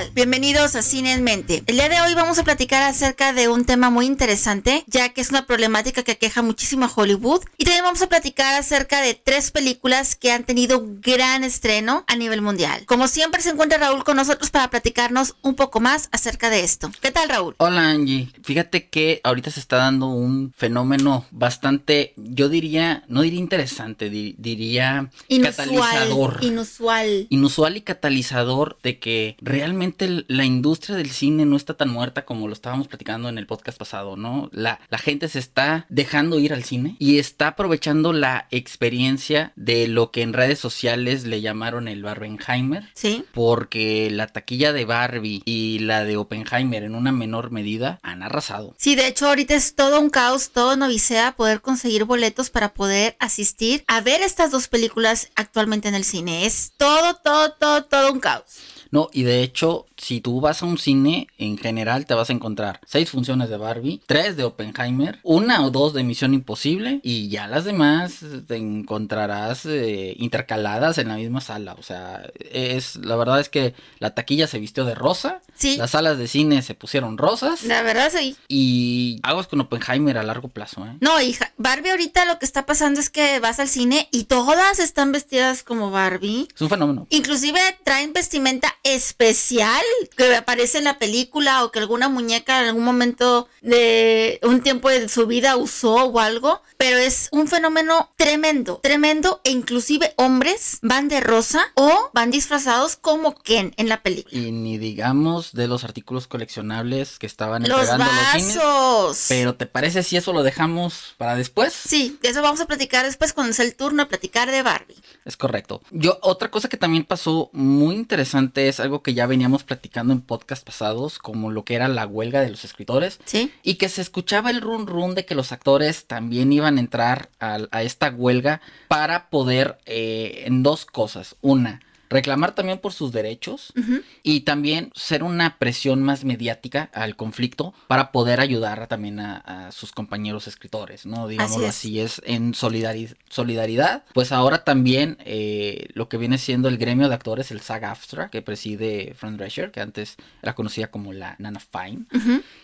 tal? Bienvenidos a Cine en Mente. El día de hoy vamos a platicar acerca de un tema muy interesante, ya que es una problemática que aqueja muchísimo a Hollywood. Y también vamos a platicar acerca de tres películas que han tenido gran estreno a nivel mundial. Como siempre se encuentra Raúl con nosotros para platicarnos un poco más acerca de esto. ¿Qué tal Raúl? Hola Angie. Fíjate que ahorita se está dando un fenómeno bastante, yo diría, no diría interesante, diría inusual, catalizador. Inusual. Inusual y catalizador de que realmente la industria del cine no está tan muerta como lo estábamos platicando en el podcast pasado, ¿no? La, la gente se está dejando ir al cine y está aprovechando la experiencia de lo que en redes sociales le llamaron el Barbenheimer. Sí. Porque la taquilla de Barbie y la de Oppenheimer en una menor medida han arrasado. Sí, de hecho ahorita es todo un caos, todo una odisea poder conseguir boletos para poder asistir a ver estas dos películas actualmente en el cine. Es todo, todo, todo, todo un caos. No, y de hecho, si tú vas a un cine, en general te vas a encontrar seis funciones de Barbie, tres de Oppenheimer, una o dos de Misión Imposible, y ya las demás te encontrarás eh, intercaladas en la misma sala. O sea, es la verdad es que la taquilla se vistió de rosa, sí. las salas de cine se pusieron rosas. La verdad sí. Y aguas con Oppenheimer a largo plazo, ¿eh? No, hija, Barbie ahorita lo que está pasando es que vas al cine y todas están vestidas como Barbie. Es un fenómeno. Inclusive traen vestimenta especial que aparece en la película o que alguna muñeca en algún momento de un tiempo de su vida usó o algo, pero es un fenómeno tremendo, tremendo e inclusive hombres van de rosa o van disfrazados como Ken en la película. Y ni digamos de los artículos coleccionables que estaban los entregando vasos. Los pero ¿te parece si eso lo dejamos para después? Sí, eso vamos a platicar después cuando sea el turno de platicar de Barbie. Es correcto. Yo otra cosa que también pasó muy interesante es algo que ya veníamos platicando en podcast pasados, como lo que era la huelga de los escritores. Sí. Y que se escuchaba el run run de que los actores también iban a entrar a, esta huelga para poder eh, en dos cosas. Una, reclamar también por sus derechos y también ser una presión más mediática al conflicto para poder ayudar también a, sus compañeros escritores, ¿no? Digámoslo así, es. en solidaridad. Pues ahora también eh, lo que viene siendo el gremio de actores, el SAG-AFTRA, que preside Fran Drescher, que antes era conocida como la Nana Fine.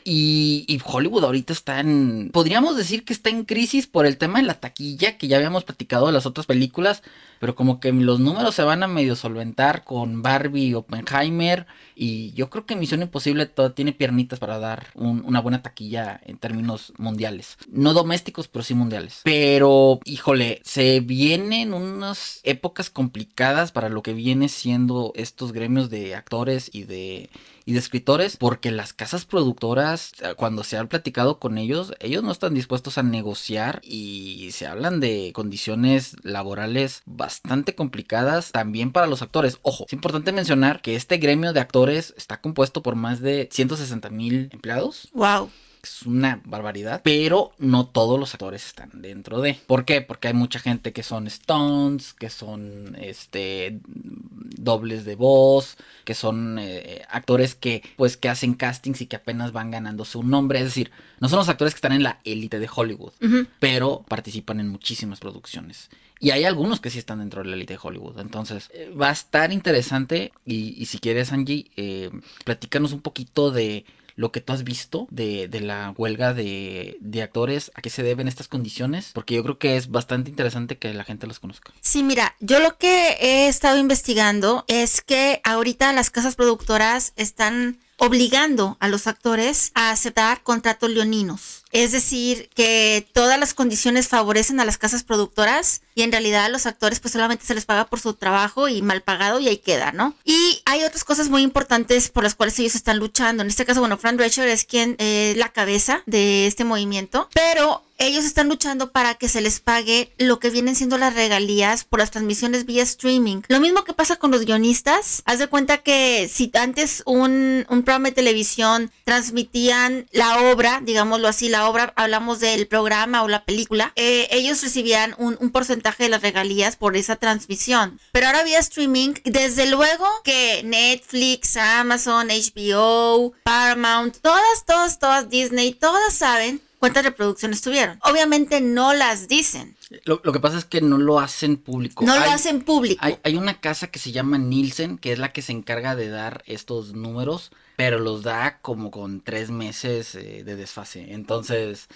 y, y Hollywood ahorita está en, podríamos decir que está en crisis por el tema de la taquilla, que ya habíamos platicado de las otras películas, pero como que los números se van a medio solventar con Barbie y Oppenheimer y yo creo que Misión Imposible todo tiene piernitas para dar una buena taquilla en términos mundiales. No domésticos, pero sí mundiales. Pero, híjole, se vienen unas épocas complicadas para lo que viene siendo estos gremios de actores y de y de escritores, porque las casas productoras, cuando se han platicado con ellos, ellos no están dispuestos a negociar y se hablan de condiciones laborales bastante complicadas también para los actores. Ojo, es importante mencionar que este gremio de actores está compuesto por más de 160 mil empleados. Wow es una barbaridad, pero no todos los actores están dentro de. ¿Por qué? Porque hay mucha gente que son stones, que son este dobles de voz, que son eh, actores que pues que hacen castings y que apenas van ganándose un nombre, es decir, no son los actores que están en la élite de Hollywood, pero participan en muchísimas producciones. Y hay algunos que sí están dentro de la élite de Hollywood. Entonces, eh, va a estar interesante. Y, si quieres, Angie, eh, platícanos un poquito de lo que tú has visto de, la huelga de, actores, a qué se deben estas condiciones, porque yo creo que es bastante interesante que la gente los conozca. Sí, mira, yo lo que he estado investigando es que ahorita las casas productoras están obligando a los actores a aceptar contratos leoninos. Es decir, que todas las condiciones favorecen a las casas productoras y en realidad a los actores pues solamente se les paga por su trabajo y mal pagado y ahí queda, ¿no? Y hay otras cosas muy importantes por las cuales ellos están luchando. En este caso, bueno, Fran Drescher es quien es eh, la cabeza de este movimiento, pero ellos están luchando para que se les pague lo que vienen siendo las regalías por las transmisiones vía streaming. Lo mismo que pasa con los guionistas. Haz de cuenta que si antes un, programa de televisión transmitían la obra, digámoslo así, la obra, hablamos del programa o la película, eh, ellos recibían un, un, porcentaje de las regalías por esa transmisión. Pero ahora vía streaming, desde luego que Netflix, Amazon, HBO, Paramount, todas, todas, todas, Disney, todas saben cuántas reproducciones tuvieron. Obviamente no las dicen. Lo, que pasa es que no lo hacen público. No lo hacen público. Hay, hay, una casa que se llama Nielsen, que es la que se encarga de dar estos números, pero los da como con tres meses eh, de desfase. Entonces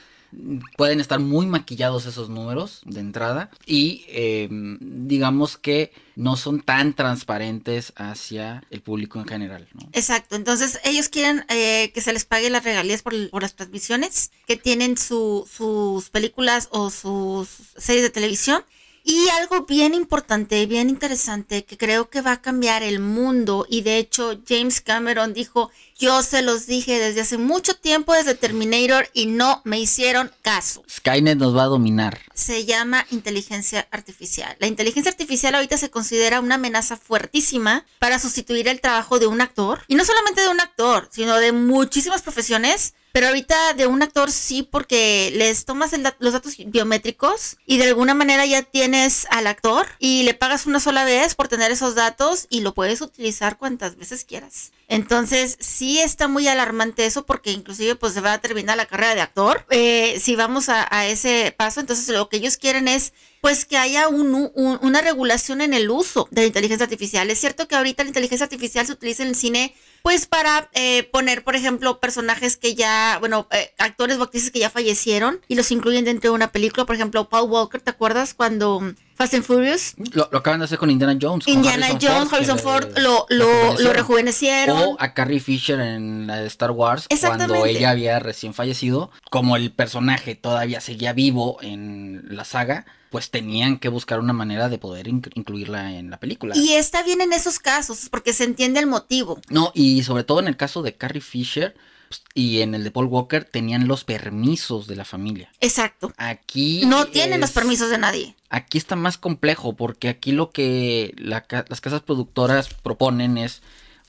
pueden estar muy maquillados esos números de entrada y em, digamos que no son tan transparentes hacia el público en general. Exacto, entonces ellos quieren eh, que se les pague las regalías por, las transmisiones que tienen sus películas o sus series de televisión y algo bien importante, bien interesante, que creo que va a cambiar el mundo, y de hecho James Cameron dijo, yo se los dije desde hace mucho tiempo, desde Terminator, y no me hicieron caso. Skynet nos va a dominar. Se llama inteligencia artificial. La inteligencia artificial ahorita se considera una amenaza fuertísima para sustituir el trabajo de un actor, y no solamente de un actor, sino de muchísimas profesiones pero ahorita de un actor sí, porque les tomas los datos biométricos y de alguna manera ya tienes al actor y le pagas una sola vez por tener esos datos y lo puedes utilizar cuantas veces quieras. Entonces sí está muy alarmante eso porque inclusive pues se va a terminar la carrera de actor. Eh, si vamos a, ese paso, entonces lo que ellos quieren es pues que haya una regulación en el uso de la inteligencia artificial. Es cierto que ahorita la inteligencia artificial se utiliza en el cine pues para eh, poner, por ejemplo, personajes que ya, bueno, eh, actores o actrices que ya fallecieron y los incluyen dentro de una película. Por ejemplo, Paul Walker, ¿te acuerdas cuando Fast and Furious? Lo, acaban de hacer con Indiana Jones. Indiana Jones, Harrison Ford, lo, lo, lo, rejuvenecieron. O a Carrie Fisher en la de Star Wars, cuando ella había recién fallecido. Como el personaje todavía seguía vivo en la saga, pues tenían que buscar una manera de poder incluirla en la película. Y está bien en esos casos, porque se entiende el motivo. No, y sobre todo en el caso de Carrie Fisher y en el de Paul Walker tenían los permisos de la familia. Exacto. Aquí no tienen los permisos de nadie. Aquí está más complejo porque aquí lo que las casas productoras proponen es,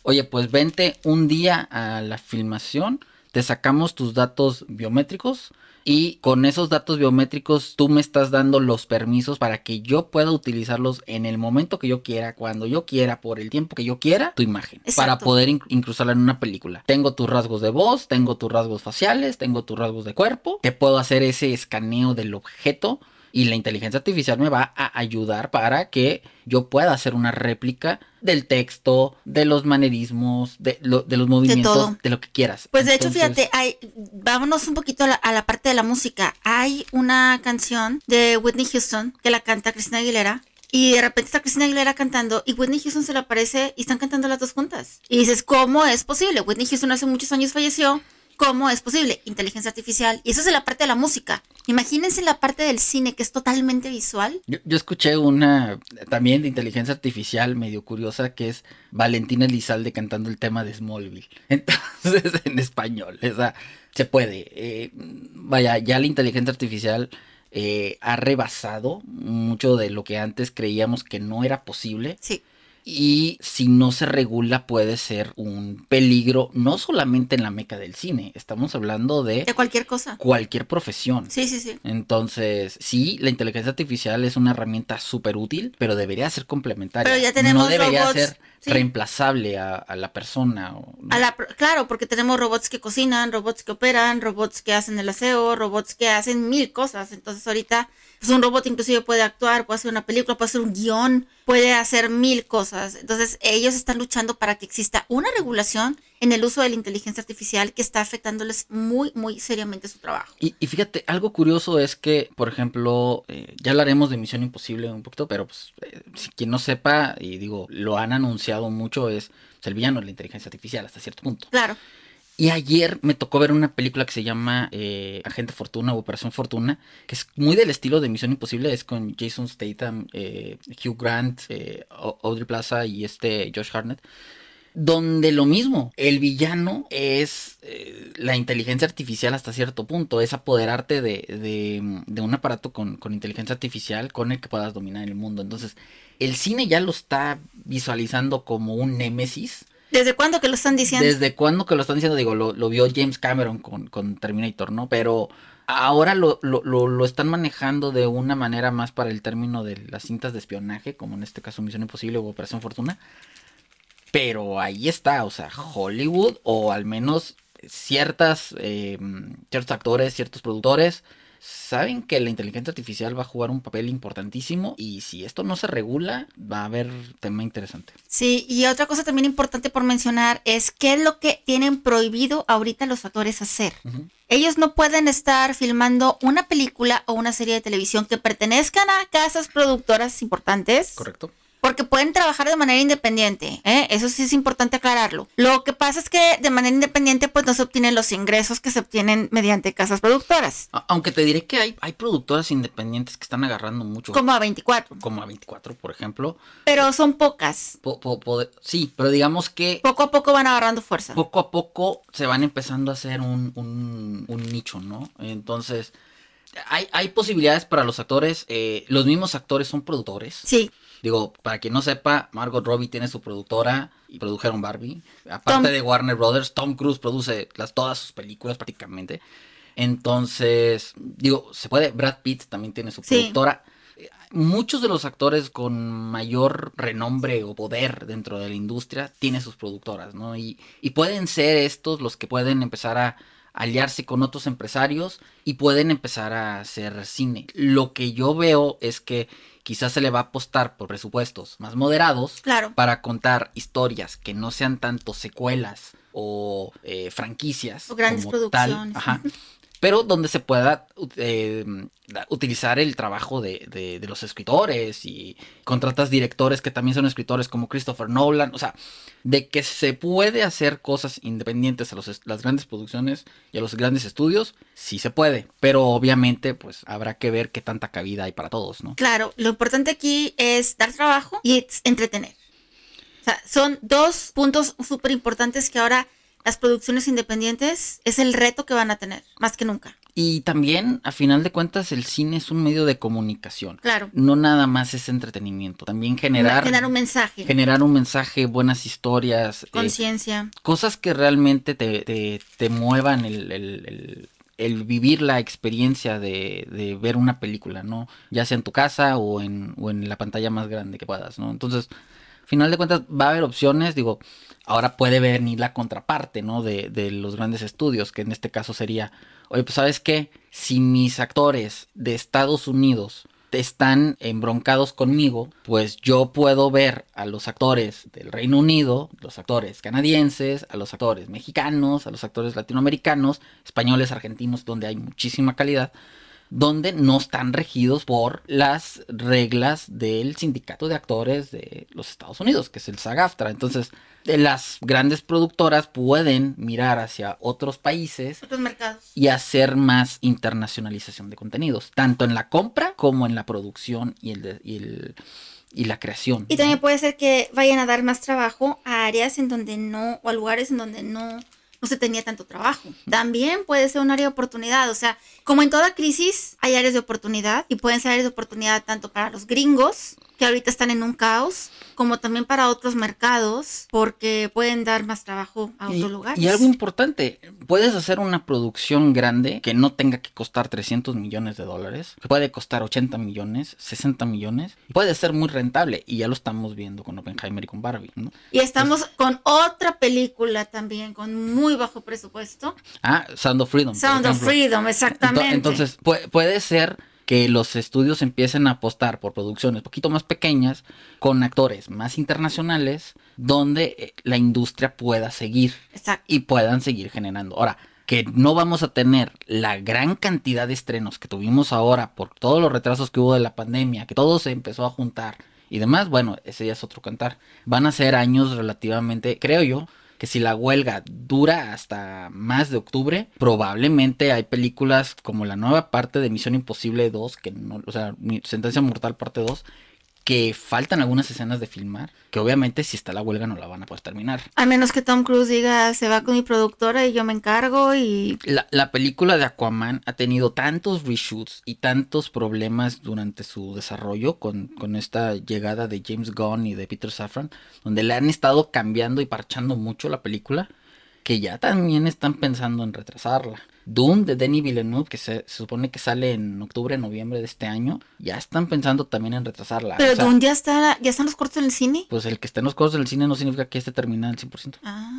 oye, pues vente un día a la filmación, te sacamos tus datos biométricos y con esos datos biométricos tú me estás dando los permisos para que yo pueda utilizarlos en el momento que yo quiera, cuando yo quiera, por el tiempo que yo quiera, tu imagen, para poder incrustarla en una película. Tengo tus rasgos de voz, tengo tus rasgos faciales, tengo tus rasgos de cuerpo, te puedo hacer ese escaneo del objeto y la inteligencia artificial me va a ayudar para que yo pueda hacer una réplica del texto, de los manerismos, de, de los movimientos, de, lo que quieras. Pues de hecho, fíjate, hay, vámonos un poquito a la, a la, parte de la música. Hay una canción de Whitney Houston que la canta Cristina Aguilera. Y de repente está Cristina Aguilera cantando y Whitney Houston se le aparece y están cantando las dos juntas. Y dices, ¿cómo es posible? Whitney Houston hace muchos años falleció ¿Cómo es posible? Inteligencia artificial. Y eso es la parte de la música. Imagínense la parte del cine que es totalmente visual. Yo, escuché una también de inteligencia artificial medio curiosa que es Valentina Elizalde cantando el tema de Smallville. Entonces, en español. O sea, se puede. Eh, vaya, ya la inteligencia artificial eh, ha rebasado mucho de lo que antes creíamos que no era posible. Sí y si no se regula puede ser un peligro no solamente en la meca del cine, estamos hablando de... De cualquier cosa. Cualquier profesión. Sí, sí, sí. Entonces, sí, la inteligencia artificial es una herramienta súper útil, pero debería ser complementaria. Pero ya tenemos no debería ser reemplazable a, la persona. A la, claro, porque tenemos robots que cocinan, robots que operan, robots que hacen el aseo, robots que hacen mil cosas. Entonces ahorita pues un robot inclusive puede actuar, puede hacer una película, puede hacer un guion, puede hacer mil cosas. Entonces ellos están luchando para que exista una regulación en el uso de la inteligencia artificial que está afectándoles muy, muy seriamente su trabajo. Y, fíjate, algo curioso es que, por ejemplo, eh, ya hablaremos de Misión Imposible un poquito, pero pues, eh, si quien no sepa, y digo, lo han anunciado mucho, es pues, el villano de la inteligencia artificial hasta cierto punto. Claro. Y ayer me tocó ver una película que se llama eh, Agente Fortuna o Operación Fortuna, que es muy del estilo de Misión Imposible, es con Jason Statham, eh, Hugh Grant, eh, Audrey Plaza y este Josh Hartnett. Donde lo mismo, el villano es la inteligencia artificial hasta cierto punto, es apoderarte de, un aparato con, con inteligencia artificial con el que puedas dominar el mundo. Entonces, el cine ya lo está visualizando como un némesis ¿Desde cuándo que lo están diciendo? ¿Desde cuándo que lo están diciendo? Digo, lo, vio James Cameron con, Terminator, ¿no? Pero ahora lo, lo, están manejando de una manera más para el término de las cintas de espionaje, como en este caso Misión Imposible o Operación Fortuna. Pero ahí está, o sea, Hollywood, o al menos ciertas, eh, ciertos actores, ciertos productores saben que la inteligencia artificial va a jugar un papel importantísimo y si esto no se regula, va a haber tema interesante. Sí, y otra cosa también importante por mencionar es qué es lo que tienen prohibido ahorita los actores hacer. Ellos no pueden estar filmando una película o una serie de televisión que pertenezcan a casas productoras importantes. Correcto porque pueden trabajar de manera independiente, ¿eh? eso sí es importante aclararlo. Lo que pasa es que de manera independiente pues no se obtienen los ingresos que se obtienen mediante casas productoras. Aunque te diré que hay, hay productoras independientes que están agarrando mucho. Como a 24. Como a 24, por ejemplo. Pero son pocas. sí, pero digamos que... Poco a poco van agarrando fuerza. Poco a poco se van empezando a hacer un, un, nicho, ¿no? Entonces... Hay, hay, posibilidades para los actores. Eh, los mismos actores son productores. Sí. Digo, para quien no sepa, Margot Robbie tiene su productora y produjeron Barbie. Aparte de Warner Brothers, Tom Cruise produce las, todas sus películas prácticamente. Entonces, digo, se puede, Brad Pitt también tiene su productora. Muchos de los actores con mayor renombre o poder dentro de la industria tienen sus productoras, ¿no? Y, y pueden ser estos los que pueden empezar a aliarse con otros empresarios y pueden empezar a hacer cine. Lo que yo veo es que quizás se le va a apostar por presupuestos más moderados para contar historias que no sean tanto secuelas o eh, franquicias. O grandes producciones pero donde se pueda eh, utilizar el trabajo de, los escritores y contratas directores que también son escritores como Christopher Nolan, o sea, de que se puede hacer cosas independientes a las grandes producciones y a los grandes estudios, sí se puede, pero obviamente pues habrá que ver qué tanta cabida hay para todos, ¿no? Claro, lo importante aquí es dar trabajo y entretener. O sea, son dos puntos súper importantes que ahora las producciones independientes es el reto que van a tener, más que nunca. Y también, a final de cuentas, el cine es un medio de comunicación. Claro. No nada más es entretenimiento. También generar. Generar un mensaje. Generar un mensaje, buenas historias. Eh, Conciencia. cosas que realmente te, te, muevan el, el, vivir la experiencia de, de, ver una película, ¿no? Ya sea en tu casa o en, o en la pantalla más grande que puedas, ¿no? Entonces, final de cuentas, va a haber opciones. Digo, ahora puede venir la contraparte, ¿no? De, de, los grandes estudios, que en este caso sería, oye, pues sabes qué, si mis actores de Estados Unidos están embroncados conmigo, pues yo puedo ver a los actores del Reino Unido, los actores canadienses, a los actores mexicanos, a los actores latinoamericanos, españoles, argentinos, donde hay muchísima calidad, donde no están regidos por las reglas del sindicato de actores de los Estados Unidos, que es el SAG-AFTRA. Entonces, las grandes productoras pueden mirar hacia otros países otros mercados. y hacer más internacionalización de contenidos, tanto en la compra como en la producción y el, y el y la creación. Y también puede ser que vayan a dar más trabajo a áreas en donde no, o a lugares en donde no no se tenía tanto trabajo. También puede ser un área de oportunidad, o sea, como en toda crisis hay áreas de oportunidad y pueden ser áreas de oportunidad tanto para los gringos que ahorita están en un caos, como también para otros mercados, porque pueden dar más trabajo a otros lugares. Y algo importante, puedes hacer una producción grande que no tenga que costar 300 millones de dólares, que puede costar 80 millones, 60 millones, puede ser muy rentable, y ya lo estamos viendo con Oppenheimer y con Barbie, ¿no? Y estamos con otra película también, con muy bajo presupuesto. Ah, Sound of Freedom. Sound of Freedom, exactamente. Entonces, puede ser que los estudios empiecen a apostar por producciones un poquito más pequeñas, con actores más internacionales, donde eh, la industria pueda seguir y puedan seguir generando. Ahora, que no vamos a tener la gran cantidad de estrenos que tuvimos ahora por todos los retrasos que hubo de la pandemia, que todo se empezó a juntar y demás, bueno, ese ya es otro cantar. Van a ser años relativamente, creo yo, que si la huelga dura hasta más de octubre, probablemente hay películas como la nueva parte de Misión Imposible 2, que no, o sea, Sentencia Mortal parte 2, que faltan algunas escenas de filmar, que obviamente si está la huelga no la van a poder terminar. A menos que Tom Cruise diga, se va con mi productora y yo me encargo y... La, la película de Aquaman ha tenido tantos reshoots y tantos problemas durante su desarrollo con, con esta llegada de James Gunn y de Peter Safran, donde le han estado cambiando y parchando mucho la película, que ya también están pensando en retrasarla. Doom de Denis Villeneuve, que se, supone que sale en octubre, noviembre de este año, ya están pensando también en retrasarla. Pero Doom ya está, ya están los cortos en el cine. Pues el que esté en los cortos del cine no significa que esté terminado al 100%. Ah,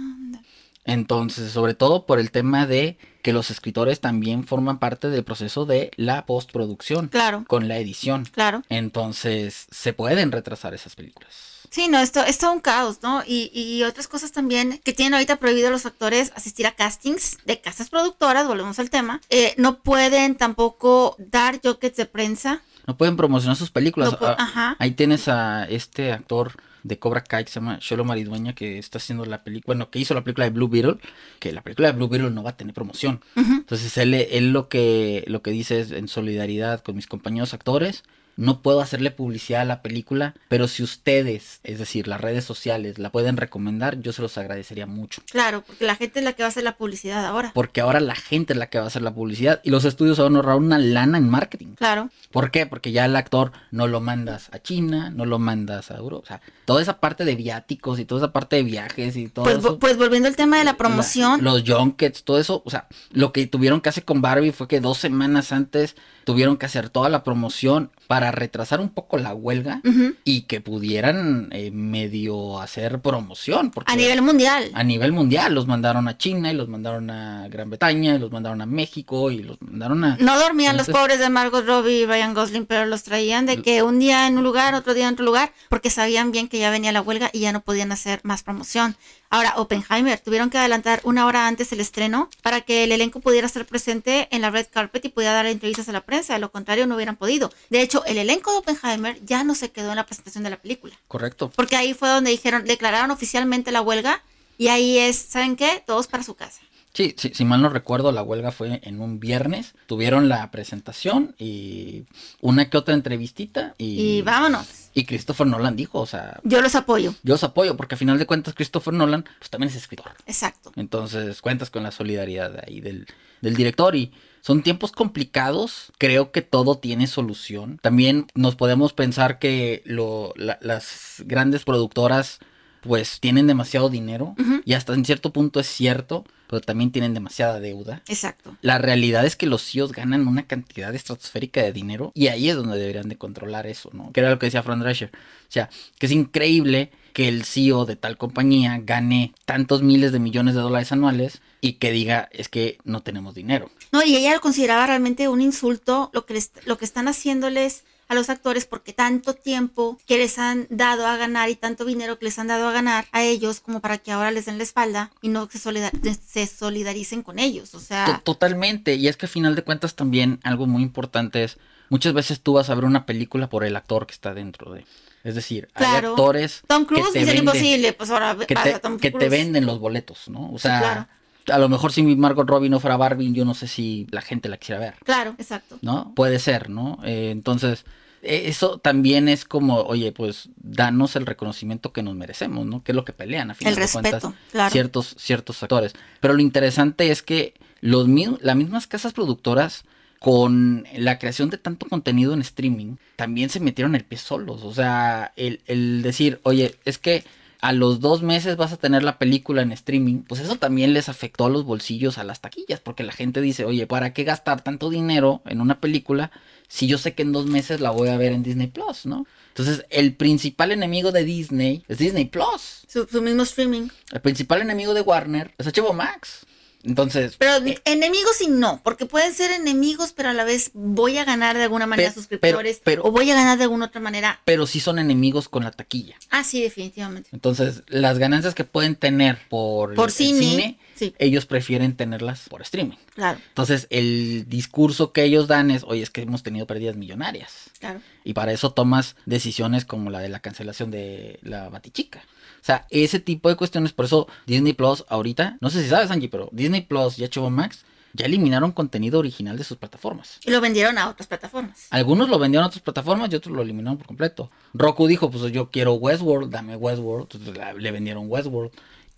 Entonces, sobre todo por el tema de que los escritores también forman parte del proceso de la postproducción. Claro. Con la edición. Claro. Entonces, se pueden retrasar esas películas. Sí, no, esto es todo un caos, ¿no? Y, y otras cosas también que tienen ahorita prohibido los actores asistir a castings de casas productoras, volvemos al tema. Eh, no pueden tampoco dar junkets de prensa. No pueden promocionar sus películas. No Ah, ajá. Ahí tienes a este actor de Cobra Kai que se llama Sholo Maridueña que está haciendo la película, bueno, que hizo la película de Blue Beetle, que la película de Blue Beetle no va a tener promoción. Entonces él, él lo que lo que dice es en solidaridad con mis compañeros actores, no puedo hacerle publicidad a la película, pero si ustedes, es decir, las redes sociales la pueden recomendar, yo se los agradecería mucho. Claro, porque la gente es la que va a hacer la publicidad ahora. Porque ahora la gente es la que va a hacer la publicidad y los estudios se van a ahorrar una lana en marketing. Claro. ¿Por qué? Porque ya el actor no lo mandas a China, no lo mandas a Europa. O sea, toda esa parte de viáticos y toda esa parte de viajes y todo Pues, eso. pues volviendo al tema de la promoción, la- los junkets, todo eso. O sea, lo que tuvieron que hacer con Barbie fue que dos semanas antes tuvieron que hacer toda la promoción para retrasar un poco la huelga y que pudieran eh, medio hacer promoción. Porque a nivel mundial. a nivel mundial los mandaron a China y los mandaron a Gran Bretaña y los mandaron a México y los mandaron a... No dormían los pobres de Margot Robbie y Ryan Gosling, pero los traían de que un día en un lugar, otro día en otro lugar, porque sabían bien que ya venía la huelga y ya no podían hacer más promoción. Ahora, Oppenheimer, tuvieron que adelantar una hora antes el estreno para que el elenco pudiera estar presente en la red carpet y pudiera dar entrevistas a la prensa. De lo contrario, no hubieran podido. De hecho, el elenco de Oppenheimer ya no se quedó en la presentación de la película. Correcto. Porque ahí fue donde dijeron, declararon oficialmente la huelga y ahí es, ¿saben qué? Todos para su casa. Sí, sí, si mal no recuerdo, la huelga fue en un viernes. Tuvieron la presentación y una que otra entrevistita y, Y vámonos. Y Christopher Nolan dijo, o sea, Yo los apoyo. yo os apoyo porque a final de cuentas Christopher Nolan pues también es escritor. Exacto. Entonces cuentas con la solidaridad ahí del, del director y son tiempos complicados. Creo que todo tiene solución. También nos podemos pensar que lo, la- las grandes productoras pues tienen demasiado dinero y hasta en cierto punto es cierto, pero también tienen demasiada deuda. Exacto. La realidad es que los CEOs ganan una cantidad estratosférica de dinero y ahí es donde deberían de controlar eso, ¿no? Que era lo que decía Fran Drescher. O sea, que es increíble que el CEO de tal compañía gane tantos miles de millones de dólares anuales y que diga es que no tenemos dinero. No, y ella lo consideraba realmente un insulto lo que, les- lo que están haciéndoles a los actores porque tanto tiempo que les han dado a ganar y tanto dinero que les han dado a ganar a ellos como para que ahora les den la espalda y no se, solidar- se solidaricen con ellos. O sea, Totalmente. Y es que a final de cuentas también algo muy importante es, muchas veces tú vas a ver una película por el actor que está dentro de... Es decir, hay actores... Tom que Cruise, te Misión venden- Imposible, pues ahora que te, Tom que te venden los boletos, ¿no? O sea, claro. a lo mejor si Margot Robbie no fuera Barbie, yo no sé si la gente la quisiera ver, Claro, exacto. ¿no? Puede ser, ¿no? Eh, entonces, eso también es como, oye, pues danos el reconocimiento que nos merecemos, ¿no? Que es lo que pelean a final El de respeto, cuentas claro. ciertos, ciertos actores. Pero lo interesante es que los las mismas casas productoras con la creación de tanto contenido en streaming, también se metieron el pie solos. O sea, el, el decir, oye, es que a los dos meses vas a tener la película en streaming, pues eso también les afectó a los bolsillos, a las taquillas, porque la gente dice, oye, ¿para qué gastar tanto dinero en una película si yo sé que en dos meses la voy a ver en Disney Plus, ¿no? Entonces, el principal enemigo de Disney es Disney Plus. Su, su mismo streaming. El principal enemigo de Warner es HBO Max. Entonces, Pero eh, enemigos y no, porque pueden ser enemigos, pero a la vez voy a ganar de alguna manera suscriptores pero- pero- o voy a ganar de alguna otra manera. pero sí son enemigos con la taquilla. Ah, sí, definitivamente. Entonces, las ganancias que pueden tener por, Por el cine, sí. ellos prefieren tenerlas por streaming. Claro, Entonces, el discurso que ellos dan es, oye, es que hemos tenido pérdidas millonarias. claro. Y para eso tomas decisiones como la de la cancelación de la Batichica. O sea, ese tipo de cuestiones, por eso Disney Plus ahorita, no sé si sabes, Angie, pero Disney Plus y HBO Max ya eliminaron contenido original de sus plataformas. Y lo vendieron a otras plataformas. Algunos lo vendieron a otras plataformas y otros lo eliminaron por completo. Roku dijo, pues yo quiero Westworld, dame Westworld. Entonces le vendieron Westworld.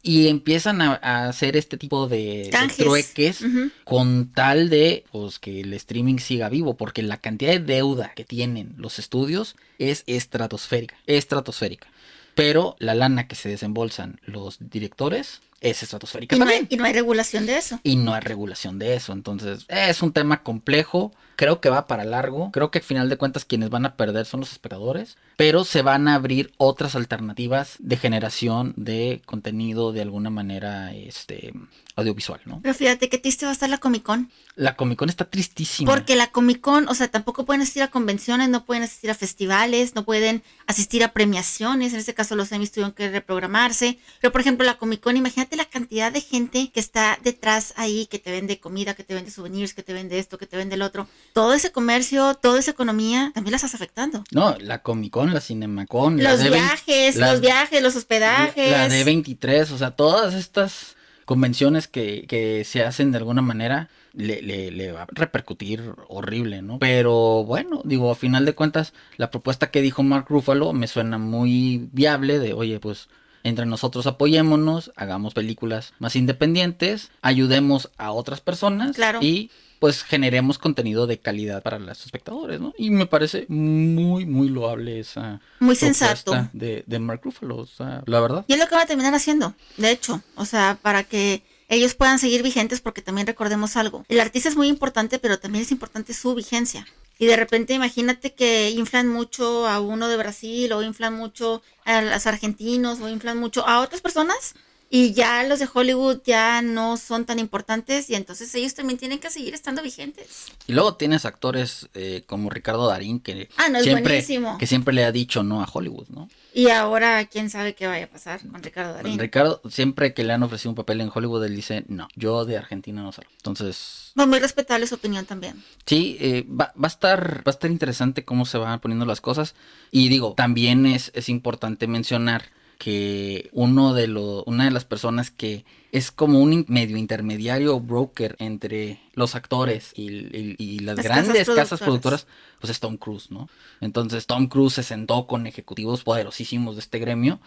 Y empiezan a, a hacer este tipo de, trueques con tal de pues, que el streaming siga vivo. Porque la cantidad de deuda que tienen los estudios es estratosférica. Estratosférica. Pero la lana que se desembolsan los directores es estratosférica Y no, hay, y no hay regulación de eso. Y no hay regulación de eso. Entonces, es un tema complejo. Creo que va para largo. Creo que al final de cuentas quienes van a perder son los espectadores. Pero se van a abrir otras alternativas de generación de contenido de alguna manera este, audiovisual, ¿no? Pero fíjate qué triste va a estar la Comic Con. La Comic Con está tristísima. Porque la Comic Con, o sea, tampoco pueden asistir a convenciones, no pueden asistir a festivales, no pueden asistir a premiaciones. En este caso, los Emmys tuvieron que reprogramarse. Pero, por ejemplo, la Comic Con, imagínate la cantidad de gente que está detrás ahí, que te vende comida, que te vende souvenirs, que te vende esto, que te vende el otro. Todo ese comercio, toda esa economía, también la estás afectando. No, la Comic Con, la Cinemacon, la Los D20 viajes, la- los viajes, los hospedajes. La de 23, o sea, todas estas convenciones que, que se hacen de alguna manera le, le- le va a repercutir horrible, ¿no? Pero bueno, digo, a final de cuentas, la propuesta que dijo Mark Ruffalo me suena muy viable de, oye, pues entre nosotros apoyémonos, hagamos películas más independientes, ayudemos a otras personas Claro. y pues generemos contenido de calidad para los espectadores, ¿no? Y me parece muy, muy loable esa Muy propuesta sensato. de, de Mark Ruffalo, o sea, la verdad. Y es lo que van a terminar haciendo, de hecho, o sea, para que ellos puedan seguir vigentes, porque también recordemos algo, el artista es muy importante, pero también es importante su vigencia. Y de repente imagínate que inflan mucho a uno de Brasil o inflan mucho a los argentinos o inflan mucho a otras personas y ya los de Hollywood ya no son tan importantes y entonces ellos también tienen que seguir estando vigentes. Y luego tienes actores eh, como Ricardo Darín que Ah, no, es siempre buenísimo. que siempre le ha dicho no a Hollywood, ¿no? Y ahora quién sabe qué vaya a pasar con Ricardo Darín. Ricardo siempre que le han ofrecido un papel en Hollywood él dice no, yo de Argentina no salgo. Entonces Pues muy respetable su opinión también. sí eh, va, va a estar va a estar interesante cómo se van poniendo las cosas y digo también es, es importante mencionar que uno de los una de las personas que es como un medio intermediario broker entre los actores y, y- y las, Las grandes casas casas productoras. productoras, pues es Tom Cruise, ¿no? Entonces Tom Cruise se sentó con ejecutivos poderosísimos de este gremio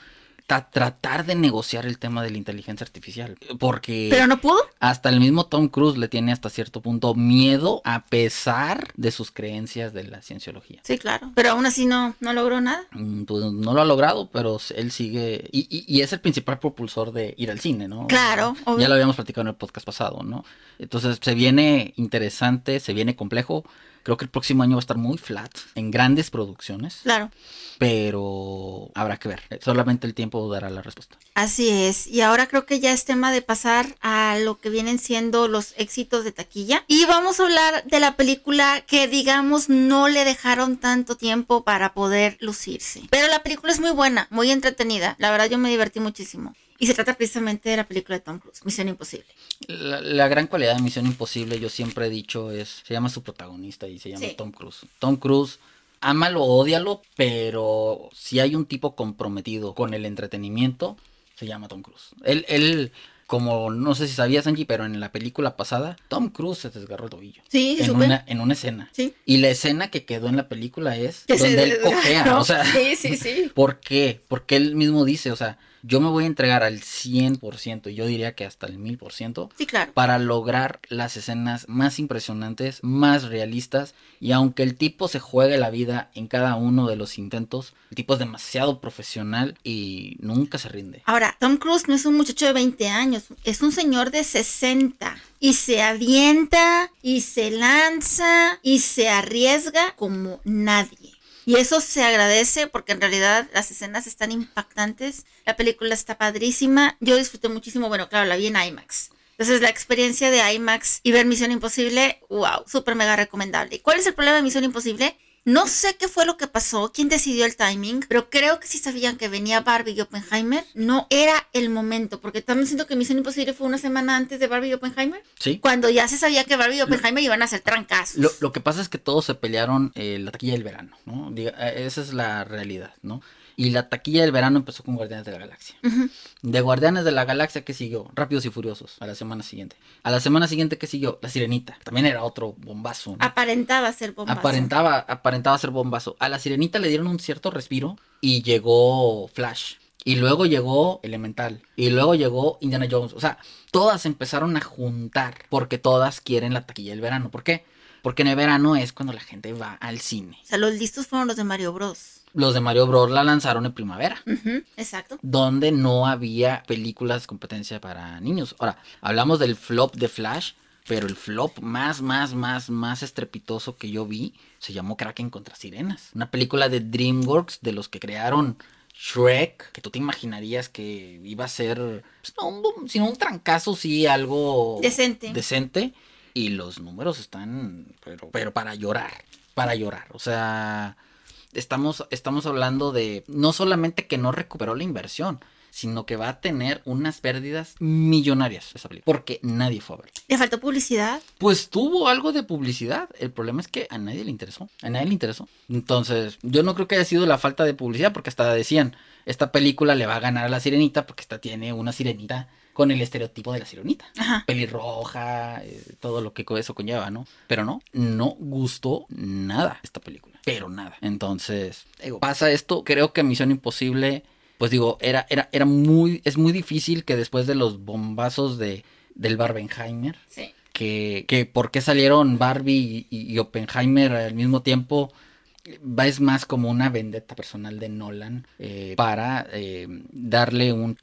a tratar de negociar el tema de la inteligencia artificial. Porque Pero no pudo. hasta el mismo Tom Cruise le tiene hasta cierto punto miedo a pesar de sus creencias de la cienciología. Sí, claro. Pero aún así no, no logró nada. Mm, Pues no lo ha logrado, pero él sigue. Y, y- y es el principal propulsor de ir al cine, ¿no? Claro, Ya obvio. lo habíamos platicado en el podcast pasado, ¿no? Entonces se viene interesante, se viene complejo. Creo que el próximo año va a estar muy flat en grandes producciones, Claro. pero habrá que ver. Solamente el tiempo dará la respuesta. Así es. Y ahora creo que ya es tema de pasar a lo que vienen siendo los éxitos de taquilla. Y vamos a hablar de la película que digamos no le dejaron tanto tiempo para poder lucirse. Pero la película es muy buena, muy entretenida. La verdad yo me divertí muchísimo. Y se trata precisamente de la película de Tom Cruise, Misión Imposible. La, la gran cualidad de Misión Imposible, yo siempre he dicho, es. Se llama su protagonista y se llama Sí. Tom Cruise. Tom Cruise. Ámalo, ódialo, pero si hay un tipo comprometido con el entretenimiento, se llama Tom Cruise. Él, él, como no sé si sabías, Angie, pero en la película pasada, Tom Cruise se desgarró el tobillo. Sí, en una, en una escena. Sí. Y la escena que quedó en la película es Que se donde él cojea. O sea, Sí, sí, sí. ¿por qué? Porque él mismo dice, o sea, yo me voy a entregar al 100%, y yo diría que hasta el 1000%, Sí, claro. para lograr las escenas más impresionantes, más realistas. Y aunque el tipo se juegue la vida en cada uno de los intentos, el tipo es demasiado profesional y nunca se rinde. Ahora, Tom Cruise no es un muchacho de 20 años, es un señor de 60 y se avienta y se lanza y se arriesga como nadie. Y eso se agradece porque en realidad las escenas están impactantes, la película está padrísima, yo disfruté muchísimo, bueno, claro, la vi en IMAX. Entonces la experiencia de IMAX y ver Misión Imposible, wow, súper mega recomendable. ¿Y ¿Cuál es el problema de Misión Imposible? No sé qué fue lo que pasó, quién decidió el timing, pero creo que si sabían que venía Barbie y Oppenheimer, no era el momento, porque también siento que Misión Imposible fue una semana antes de Barbie y Oppenheimer, ¿Sí? cuando ya se sabía que Barbie y Oppenheimer iban a hacer trancazos. Lo, lo que pasa es que todos se pelearon eh, la taquilla del verano, ¿no? Diga- eh, esa es la realidad, ¿no? Y la taquilla del verano empezó con Guardianes de la Galaxia. De Guardianes de la Galaxia, ¿qué siguió? Rápidos y Furiosos, a la semana siguiente. A la semana siguiente, ¿qué siguió? La Sirenita. También era otro bombazo. ¿no? Aparentaba ser bombazo. Aparentaba, aparentaba ser bombazo. A la Sirenita le dieron un cierto respiro y llegó Flash. Y luego llegó Elemental. Y luego llegó Indiana Jones. O sea, todas empezaron a juntar porque todas quieren la taquilla del verano. ¿Por qué? Porque en el verano es cuando la gente va al cine. O sea, los listos fueron los de Mario Bros. Los de Mario Bros. la lanzaron en primavera. exacto. Donde no había películas competencia para niños. Ahora, hablamos del flop de Flash, pero el flop más, más, más, más estrepitoso que yo vi se llamó Kraken contra Sirenas. Una película de DreamWorks de los que crearon Shrek, que tú te imaginarías que iba a ser, pues, no, un, sino un trancazo, sí, algo decente. decente. Y los números están, pero, pero para llorar, para llorar. O sea, estamos, estamos hablando de no solamente que no recuperó la inversión, sino que va a tener unas pérdidas millonarias esa película, porque nadie fue a verla. ¿Le faltó publicidad? Pues tuvo algo de publicidad. El problema es que a nadie le interesó. A nadie le interesó. Entonces, yo no creo que haya sido la falta de publicidad, porque hasta decían, esta película le va a ganar a la sirenita, porque esta tiene una sirenita con el estereotipo de la sirenita. Ajá. Pelirroja, eh, todo lo que eso conlleva, ¿no? Pero no, no gustó nada esta película. Pero nada. Entonces, digo, pasa esto. Creo que Misión Imposible pues digo, era, era, era muy, es muy difícil que después de los bombazos de, del Barbenheimer, que, que por qué salieron Barbie y, Oppenheimer al mismo tiempo, es más como una vendetta personal de Nolan eh, para eh, darle un,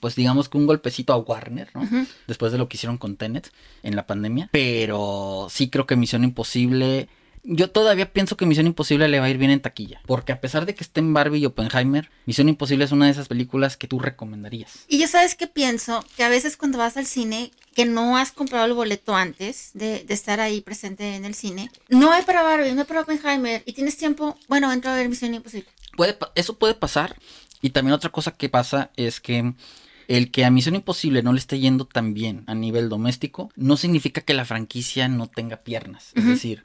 pues digamos que un golpecito a Warner, ¿no? Después de lo que hicieron con Tenet en la pandemia. Pero sí creo que Misión Imposible yo todavía pienso que Misión Imposible le va a ir bien en taquilla. Porque a pesar de que estén Barbie y Oppenheimer, Misión Imposible es una de esas películas que tú recomendarías. Y ya sabes que pienso que a veces cuando vas al cine, que no has comprado el boleto antes de, estar ahí presente en el cine, no hay para Barbie, no hay para Oppenheimer, y tienes tiempo, bueno, entra a ver Misión Imposible. Puede, eso puede pasar. Y también otra cosa que pasa es que el que a Misión Imposible no le esté yendo tan bien a nivel doméstico, no significa que la franquicia no tenga piernas. Es decir,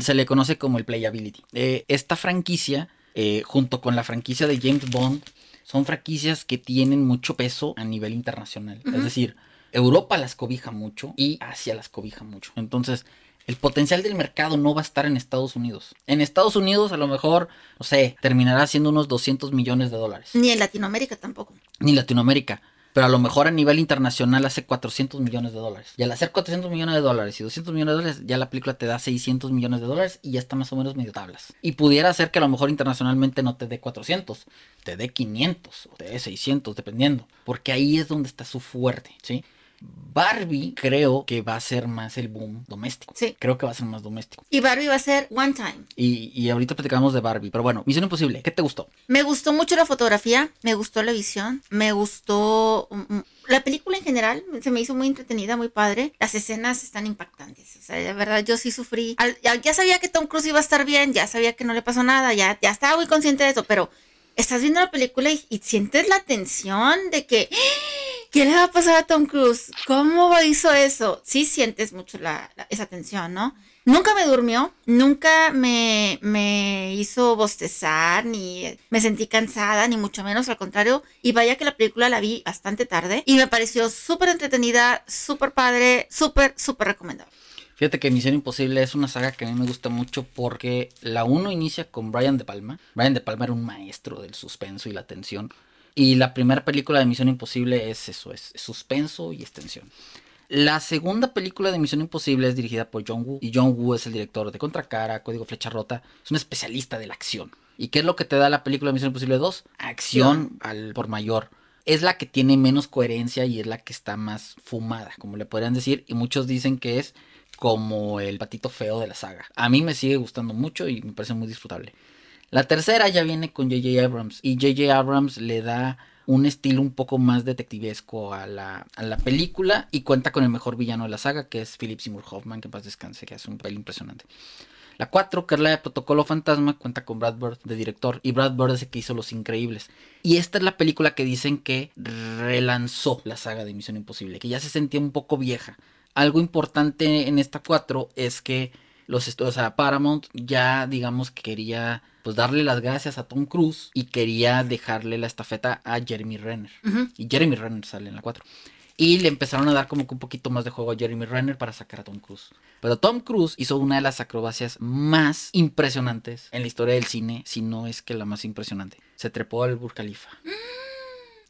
se le conoce como el playability. Eh, esta franquicia, eh, junto con la franquicia de James Bond, son franquicias que tienen mucho peso a nivel internacional. Es decir, Europa las cobija mucho y Asia las cobija mucho. Entonces, el potencial del mercado no va a estar en Estados Unidos. En Estados Unidos a lo mejor, no sé, terminará siendo unos 200 millones de dólares. Ni en Latinoamérica tampoco. Ni Latinoamérica pero a lo mejor a nivel internacional hace 400 millones de dólares. Y al hacer 400 millones de dólares y 200 millones de dólares, ya la película te da 600 millones de dólares y ya está más o menos medio tablas. Y pudiera ser que a lo mejor internacionalmente no te dé 400, te dé 500 o te dé 600, dependiendo. Porque ahí es donde está su fuerte, ¿sí? Barbie creo que va a ser más el boom doméstico. Sí. Creo que va a ser más doméstico. Y Barbie va a ser one time. Y, y ahorita platicamos de Barbie. Pero bueno, Misión Imposible, ¿qué te gustó? Me gustó mucho la fotografía, me gustó la visión, me gustó... Mm, mm, la película en general se me hizo muy entretenida, muy padre. Las escenas están impactantes. O sea, de verdad, yo sí sufrí. ya, sabía que Tom Cruise iba a estar bien, ya sabía que no le pasó nada, ya, ya estaba muy consciente de eso, pero estás viendo la película y, sientes la tensión de que ¿qué le va a pasar a Tom Cruise? ¿Cómo hizo eso? Sí sientes mucho esa tensión, ¿no? Nunca me durmió, nunca me, me hizo bostezar, ni me sentí cansada, ni mucho menos, al contrario. Y vaya que la película la vi bastante tarde y me pareció súper entretenida, súper padre, súper, súper recomendable. Fíjate que Misión Imposible es una saga que a mí me gusta mucho porque la 1 inicia con Brian De Palma. Brian De Palma era un maestro del suspenso y la tensión. Y la primera película de Misión Imposible es eso, es suspenso y extensión. La segunda película de Misión Imposible es dirigida por John Woo. Y John Woo es el director de Contracara, Código Flecha Rota. Es un especialista de la acción. ¿Y qué es lo que te da la película de Misión Imposible 2? Acción al por mayor. Es la que tiene menos coherencia y es la que está más fumada, como le podrían decir. Y muchos dicen que es como el patito feo de la saga. A mí me sigue gustando mucho y me parece muy disfrutable. La tercera ya viene con J.J. Abrams y J.J. Abrams le da un estilo un poco más detectivesco a la, película y cuenta con el mejor villano de la saga que es Philip Seymour Hoffman, que paz descanse, que hace un papel impresionante. La 4, que es la de Protocolo Fantasma, cuenta con Brad Bird de director y Brad Bird es el que hizo Los Increíbles. Y esta es la película que dicen que relanzó la saga de Misión Imposible, que ya se sentía un poco vieja. Algo importante en esta 4 es que los o sea, Paramount ya digamos que quería pues darle las gracias a Tom Cruise y quería dejarle la estafeta a Jeremy Renner. Y Jeremy Renner sale en la 4. Y le empezaron a dar como que un poquito más de juego a Jeremy Renner para sacar a Tom Cruise. Pero Tom Cruise hizo una de las acrobacias más impresionantes en la historia del cine, si no es que la más impresionante. Se trepó al Burj Khalifa.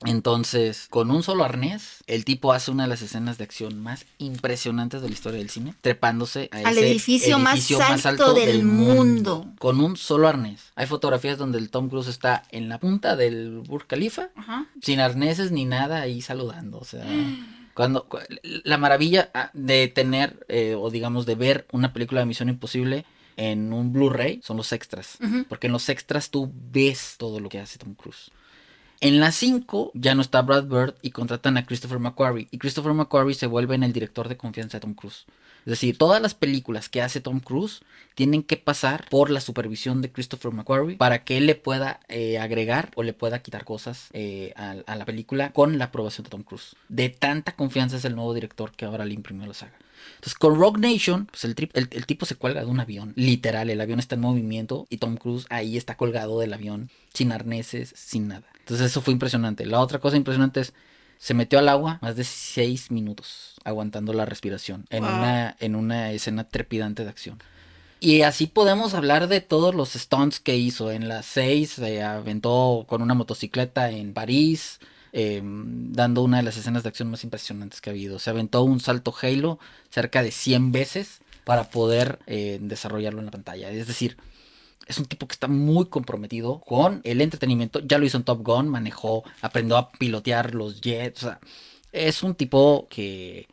Entonces, con un solo arnés, el tipo hace una de las escenas de acción más impresionantes de la historia del cine, trepándose a al edificio, más, alto del, mundo. Con un solo arnés. Hay fotografías donde el Tom Cruise está en la punta del Burj Khalifa, sin arneses ni nada, ahí saludando. O sea, cuando la maravilla ah, de tener, eh, o digamos, de ver una película de Misión Imposible en un Blu-ray son los extras. Porque en los extras tú ves todo lo que hace Tom Cruise. En la 5 ya no está Brad Bird y contratan a Christopher McQuarrie. Y Christopher McQuarrie se vuelve en el director de confianza de Tom Cruise. Es decir, todas las películas que hace Tom Cruise tienen que pasar por la supervisión de Christopher McQuarrie para que él le pueda eh, agregar o le pueda quitar cosas eh, a, la película con la aprobación de Tom Cruise. De tanta confianza es el nuevo director que ahora le imprimió la saga. Entonces, con Rogue Nation, pues el, el, tipo se cuelga de un avión. Literal, el avión está en movimiento y Tom Cruise ahí está colgado del avión, sin arneses, sin nada. Entonces, eso fue impresionante. La otra cosa impresionante es, se metió al agua más de seis minutos, aguantando la respiración, en, una, en una escena trepidante de acción. Y así podemos hablar de todos los stunts que hizo. En las 6 se aventó con una motocicleta en París. Em, dando una de las escenas de acción más impresionantes que ha habido. Se aventó un salto Halo cerca de 100 veces para poder eh, desarrollarlo en la pantalla. Es decir, es un tipo que está muy comprometido con el entretenimiento. Ya lo hizo en Top Gun, manejó, aprendió a pilotear los jets. O sea, es un tipo que...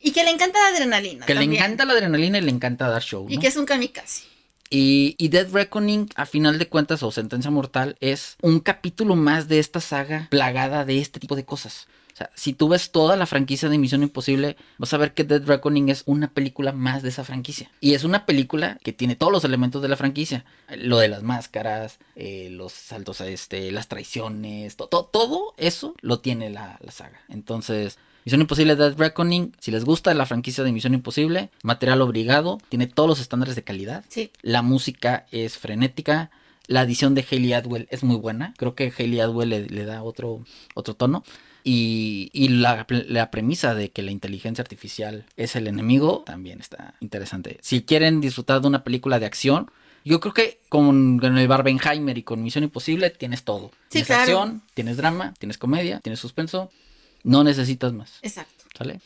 Y que le encanta la adrenalina. Que le encanta la adrenalina y le encanta dar show. Y que es un kamikaze. Y, y, Dead Reckoning, a final de cuentas, o Sentencia Mortal, es un capítulo más de esta saga plagada de este tipo de cosas. O sea, si tú ves toda la franquicia de Misión Imposible, vas a ver que Dead Reckoning es una película más de esa franquicia. Y es una película que tiene todos los elementos de la franquicia. Lo de las máscaras, eh, los saltos a este, las traiciones, todo eso lo tiene la, la saga. Entonces, Misión Imposible Dead Reckoning, si les gusta la franquicia de Misión Imposible, material obligado, tiene todos los estándares de calidad. Sí. La música es frenética. La edición de Hayley Atwell es muy buena. Creo que Hayley Atwell le, da otro, otro tono. Y, la, la, premisa de que la inteligencia artificial es el enemigo también está interesante. Si quieren disfrutar de una película de acción, yo creo que con, el Barbenheimer y con Misión Imposible tienes todo. Sí, tienes acción, tienes drama, tienes comedia, tienes suspenso. No necesitas más. Exacto. ¿Sale?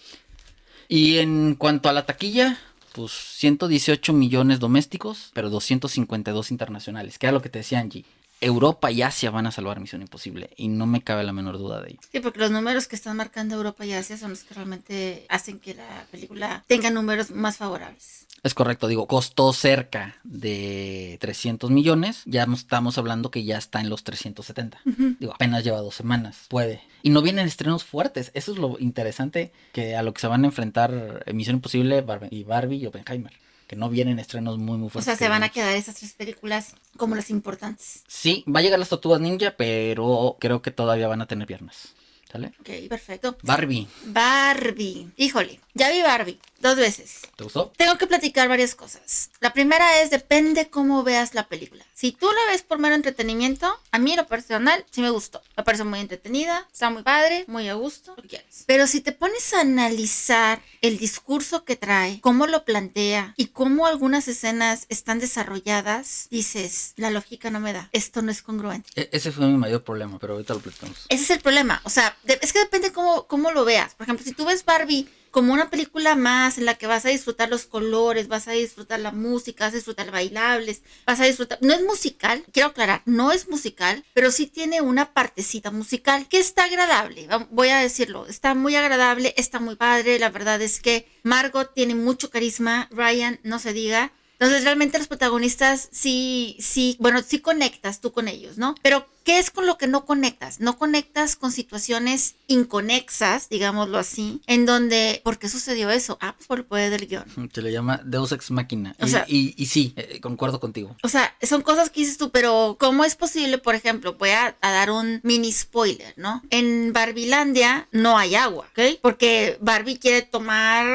Y en cuanto a la taquilla, pues 118 millones domésticos, pero 252 internacionales, que era lo que te decía Angie. Europa y Asia van a salvar Misión Imposible y no me cabe la menor duda de ello. Sí, porque los números que están marcando Europa y Asia son los que realmente hacen que la película tenga números más favorables. Es correcto, digo, costó cerca de 300 millones, ya estamos hablando que ya está en los 370. Digo, apenas lleva dos semanas, puede. Y no vienen estrenos fuertes, eso es lo interesante que a lo que se van a enfrentar Misión Imposible y Barbie y Oppenheimer que no vienen estrenos muy, muy fuertes. O sea, se van a quedar esas tres películas como las importantes. Sí, va a llegar las tortugas ninja, pero creo que todavía van a tener piernas. ¿Sale? Ok, perfecto. Barbie. Barbie. Híjole, ya vi Barbie dos veces. ¿Te gustó? Tengo que platicar varias cosas. La primera es depende cómo veas la película. Si tú la ves por mero entretenimiento, a mí lo personal sí me gustó. Me parece muy entretenida, está muy padre, muy a gusto, lo quieres. Pero si te pones a analizar el discurso que trae, cómo lo plantea y cómo algunas escenas están desarrolladas, dices, la lógica no me da. Esto no es congruente. E-, ese fue mi mayor problema, pero ahorita lo platicamos. Ese es el problema. O sea, es que depende cómo, cómo lo veas. Por ejemplo, si tú ves Barbie como una película más en la que vas a disfrutar los colores, vas a disfrutar la música, vas a disfrutar bailables, vas a disfrutar... No es musical, quiero aclarar, no es musical, pero sí tiene una partecita musical que está agradable, voy a decirlo, está muy agradable, está muy padre, la verdad es que Margot tiene mucho carisma, Ryan no se diga, entonces realmente los protagonistas sí, sí, bueno, sí conectas tú con ellos, ¿no? Pero ¿qué es con lo que no conectas? No conectas con situaciones inconexas, digámoslo así, en donde, ¿por qué sucedió eso? Ah, pues por el poder del guion. Se le llama Deus Ex Machina. O y, sea, y, sí, eh, concuerdo contigo. O sea, son cosas que dices tú, pero ¿cómo es posible, por ejemplo, voy a, a dar un mini spoiler, ¿no? En Barbilandia no hay agua, ¿ok? Porque Barbie quiere tomar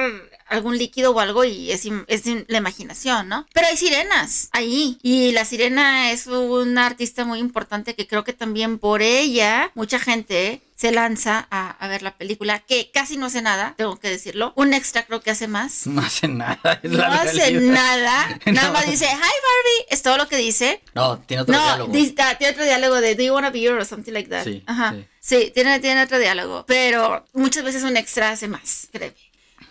algún líquido o algo y es, es la imaginación, ¿no? Pero hay sirenas ahí y la sirena es una artista muy importante que creo que también por ella mucha gente se lanza a, ver la película, que casi no hace nada, tengo que decirlo. Un extra creo que hace más. No hace nada. no hace nada. Nada más dice, hi Barbie. Es todo lo que dice. No, tiene otro diálogo. No, ah, tiene otro diálogo de, do you wanna be your or something like that. Sí. Ajá. Sí, tiene, tiene otro diálogo. Pero muchas veces un extra hace más, créeme.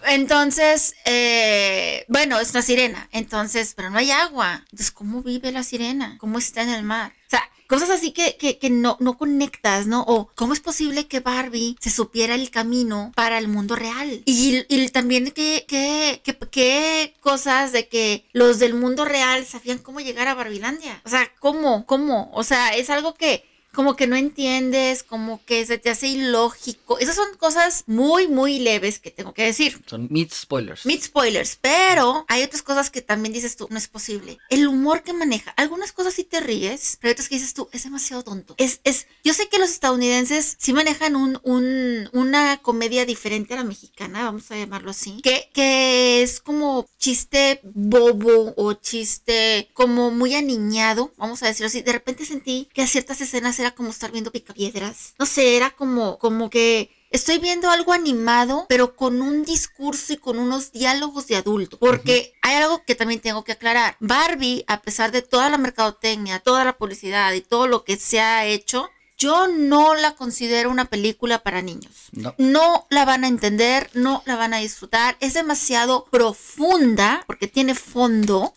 Entonces, eh, bueno, es una sirena. Entonces, pero no hay agua. Entonces, ¿cómo vive la sirena? ¿Cómo está en el mar? O sea, cosas así que, que, que, no, no conectas, ¿no? O cómo es posible que Barbie se supiera el camino para el mundo real. Y, también qué que, que, cosas de que los del mundo real sabían cómo llegar a Barbilandia. O sea, ¿cómo? ¿Cómo? O sea, es algo que como que no entiendes, como que se te hace ilógico. Esas son cosas muy, muy leves que tengo que decir. Son mid spoilers. Mid spoilers, pero hay otras cosas que también dices tú, no es posible. El humor que maneja, algunas cosas sí te ríes, pero otras que dices tú, es demasiado tonto. Es, es, yo sé que los estadounidenses sí manejan un, un, una comedia diferente a la mexicana, vamos a llamarlo así, que, que es como chiste bobo o chiste como muy aniñado, vamos a decirlo así. De repente sentí que a ciertas escenas era como estar viendo picapiedras. No sé, era como, como que estoy viendo algo animado, pero con un discurso y con unos diálogos de adulto. Porque hay algo que también tengo que aclarar. Barbie, a pesar de toda la mercadotecnia, toda la publicidad y todo lo que se ha hecho, yo no la considero una película para niños. No. no. la van a entender, no la van a disfrutar. Es demasiado profunda porque tiene fondo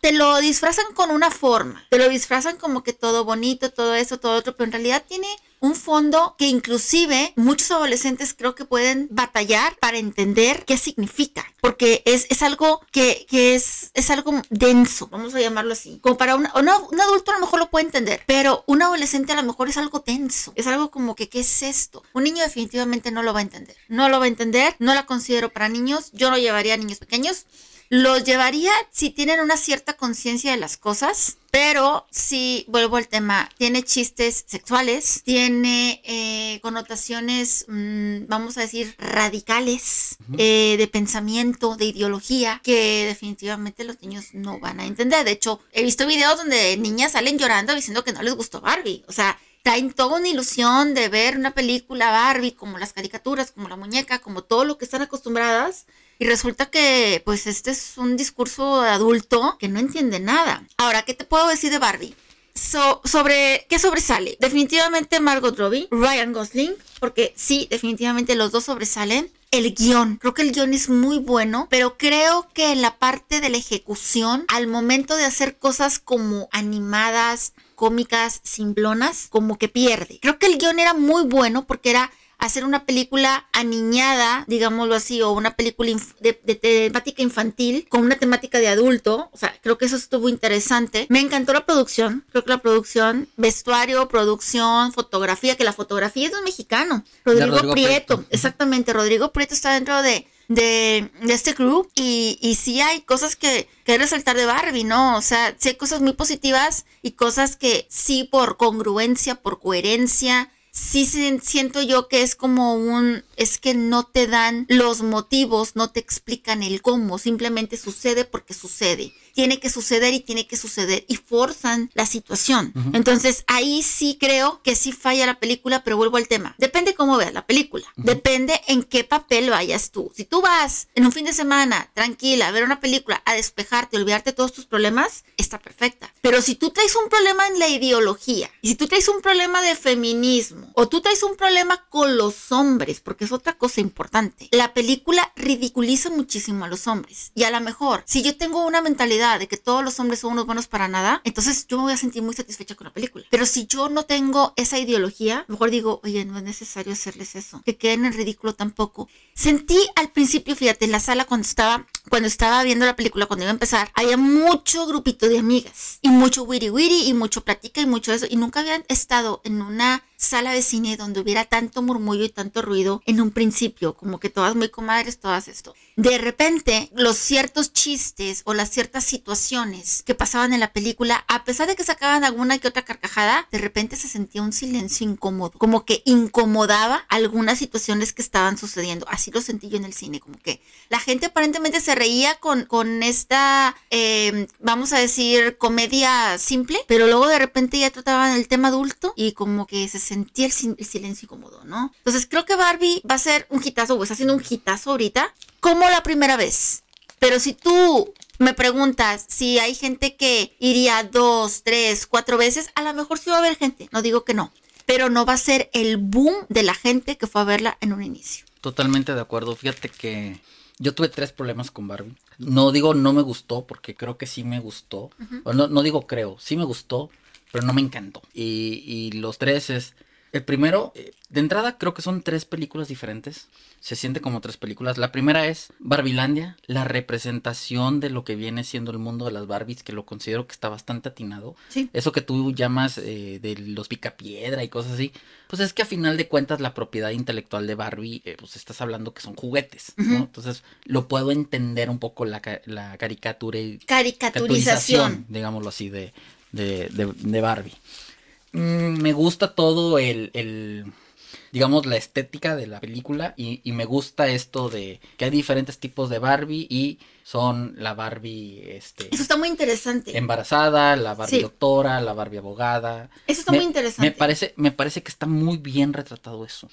te lo disfrazan con una forma, te lo disfrazan como que todo bonito, todo eso, todo otro, pero en realidad tiene un fondo que inclusive muchos adolescentes creo que pueden batallar para entender qué significa, porque es, es algo que, que, es, es algo denso, vamos a llamarlo así. Como para un, un adulto a lo mejor lo puede entender, pero un adolescente a lo mejor es algo denso, es algo como que, ¿qué es esto? Un niño definitivamente no lo va a entender, no lo va a entender, no la considero para niños, yo lo llevaría a niños pequeños los llevaría si tienen una cierta conciencia de las cosas, pero si vuelvo al tema, tiene chistes sexuales, tiene eh, connotaciones, mm, vamos a decir, radicales eh, de pensamiento, de ideología, que definitivamente los niños no van a entender. De hecho, he visto videos donde niñas salen llorando diciendo que no les gustó Barbie. O sea, traen toda una ilusión de ver una película Barbie, como las caricaturas, como la muñeca, como todo lo que están acostumbradas. Y resulta que, pues, este es un discurso adulto que no entiende nada. Ahora, ¿qué te puedo decir de Barbie? sobre qué sobresale. Definitivamente Margot Robbie, Ryan Gosling, porque sí, definitivamente los dos sobresalen. El guion, creo que el guion es muy bueno, pero creo que en la parte de la ejecución, al momento de hacer cosas como animadas, cómicas, simplonas, como que pierde. Creo que el guion era muy bueno porque era hacer una película aniñada, digámoslo así, o una película de, temática infantil con una temática de adulto. O sea, creo que eso estuvo interesante. Me encantó la producción. Creo que la producción, vestuario, producción, fotografía, que la fotografía es de un mexicano. Rodrigo, Prieto. Exactamente, Rodrigo Prieto está dentro de, de, este crew y, y sí hay cosas que, que resaltar de Barbie, ¿no? O sea, sí hay cosas muy positivas y cosas que sí por congruencia, por coherencia, sí siento yo que es como un, es que no te dan los motivos, no te explican el cómo, simplemente sucede porque sucede tiene que suceder y tiene que suceder y forzan la situación. Entonces ahí sí creo que sí falla la película, pero vuelvo al tema. Depende cómo veas la película. Depende en qué papel vayas tú. Si tú vas en un fin de semana tranquila a ver una película, a despejarte, olvidarte de todos tus problemas, está perfecta. Pero si tú traes un problema en la ideología, y si tú traes un problema de feminismo, o tú traes un problema con los hombres, porque es otra cosa importante, la película ridiculiza muchísimo a los hombres. Y a lo mejor, si yo tengo una mentalidad de que todos los hombres son unos buenos para nada, entonces yo me voy a sentir muy satisfecha con la película. Pero si yo no tengo esa ideología, mejor digo, oye, no es necesario hacerles eso, que queden en ridículo tampoco. Sentí al principio, fíjate, en la sala cuando estaba, cuando estaba viendo la película, cuando iba a empezar, había mucho grupito de amigas y mucho wiri wiri y mucho platica y mucho eso y nunca habían estado en una sala de cine donde hubiera tanto murmullo y tanto ruido en un principio, como que todas muy comadres, todas esto. De repente, los ciertos chistes o las ciertas situaciones que pasaban en la película, a pesar de que sacaban alguna que otra carcajada, de repente se sentía un silencio incómodo, como que incomodaba algunas situaciones que estaban sucediendo. Así lo sentí yo en el cine, como que la gente aparentemente se reía con, con esta, em, vamos a decir, comedia simple, pero luego de repente ya trataban el tema adulto y como que se sentí el, silencio incómodo, ¿no? Entonces creo que Barbie va a ser un hitazo o está haciendo un hitazo ahorita, como la primera vez. Pero si tú me preguntas si hay gente que iría dos, tres, cuatro veces, a lo mejor sí va a haber gente, no digo que no, pero no va a ser el boom de la gente que fue a verla en un inicio. Totalmente de acuerdo. Fíjate que yo tuve tres problemas con Barbie. No digo no me gustó, porque creo que sí me gustó. no, no, digo creo, sí me gustó, pero no me encantó. Y, y los tres es el primero, eh, de entrada creo que son tres películas diferentes. Se siente como tres películas. La primera es Barbilandia, la representación de lo que viene siendo el mundo de las Barbies, que lo considero que está bastante atinado. Sí. Eso que tú llamas eh, de los picapiedra y cosas así, pues es que a final de cuentas la propiedad intelectual de Barbie, eh, pues estás hablando que son juguetes, ¿no? Entonces lo puedo entender un poco la, la caricatura y caricaturización, digámoslo así, de, de, de Barbie. Mm, me gusta todo el, digamos, la estética de la película y, me gusta esto de que hay diferentes tipos de Barbie y son la Barbie, este... Eso está muy interesante. Embarazada, la Barbie doctora, la Barbie abogada. Eso está muy interesante. Me parece, me parece que está muy bien retratado eso.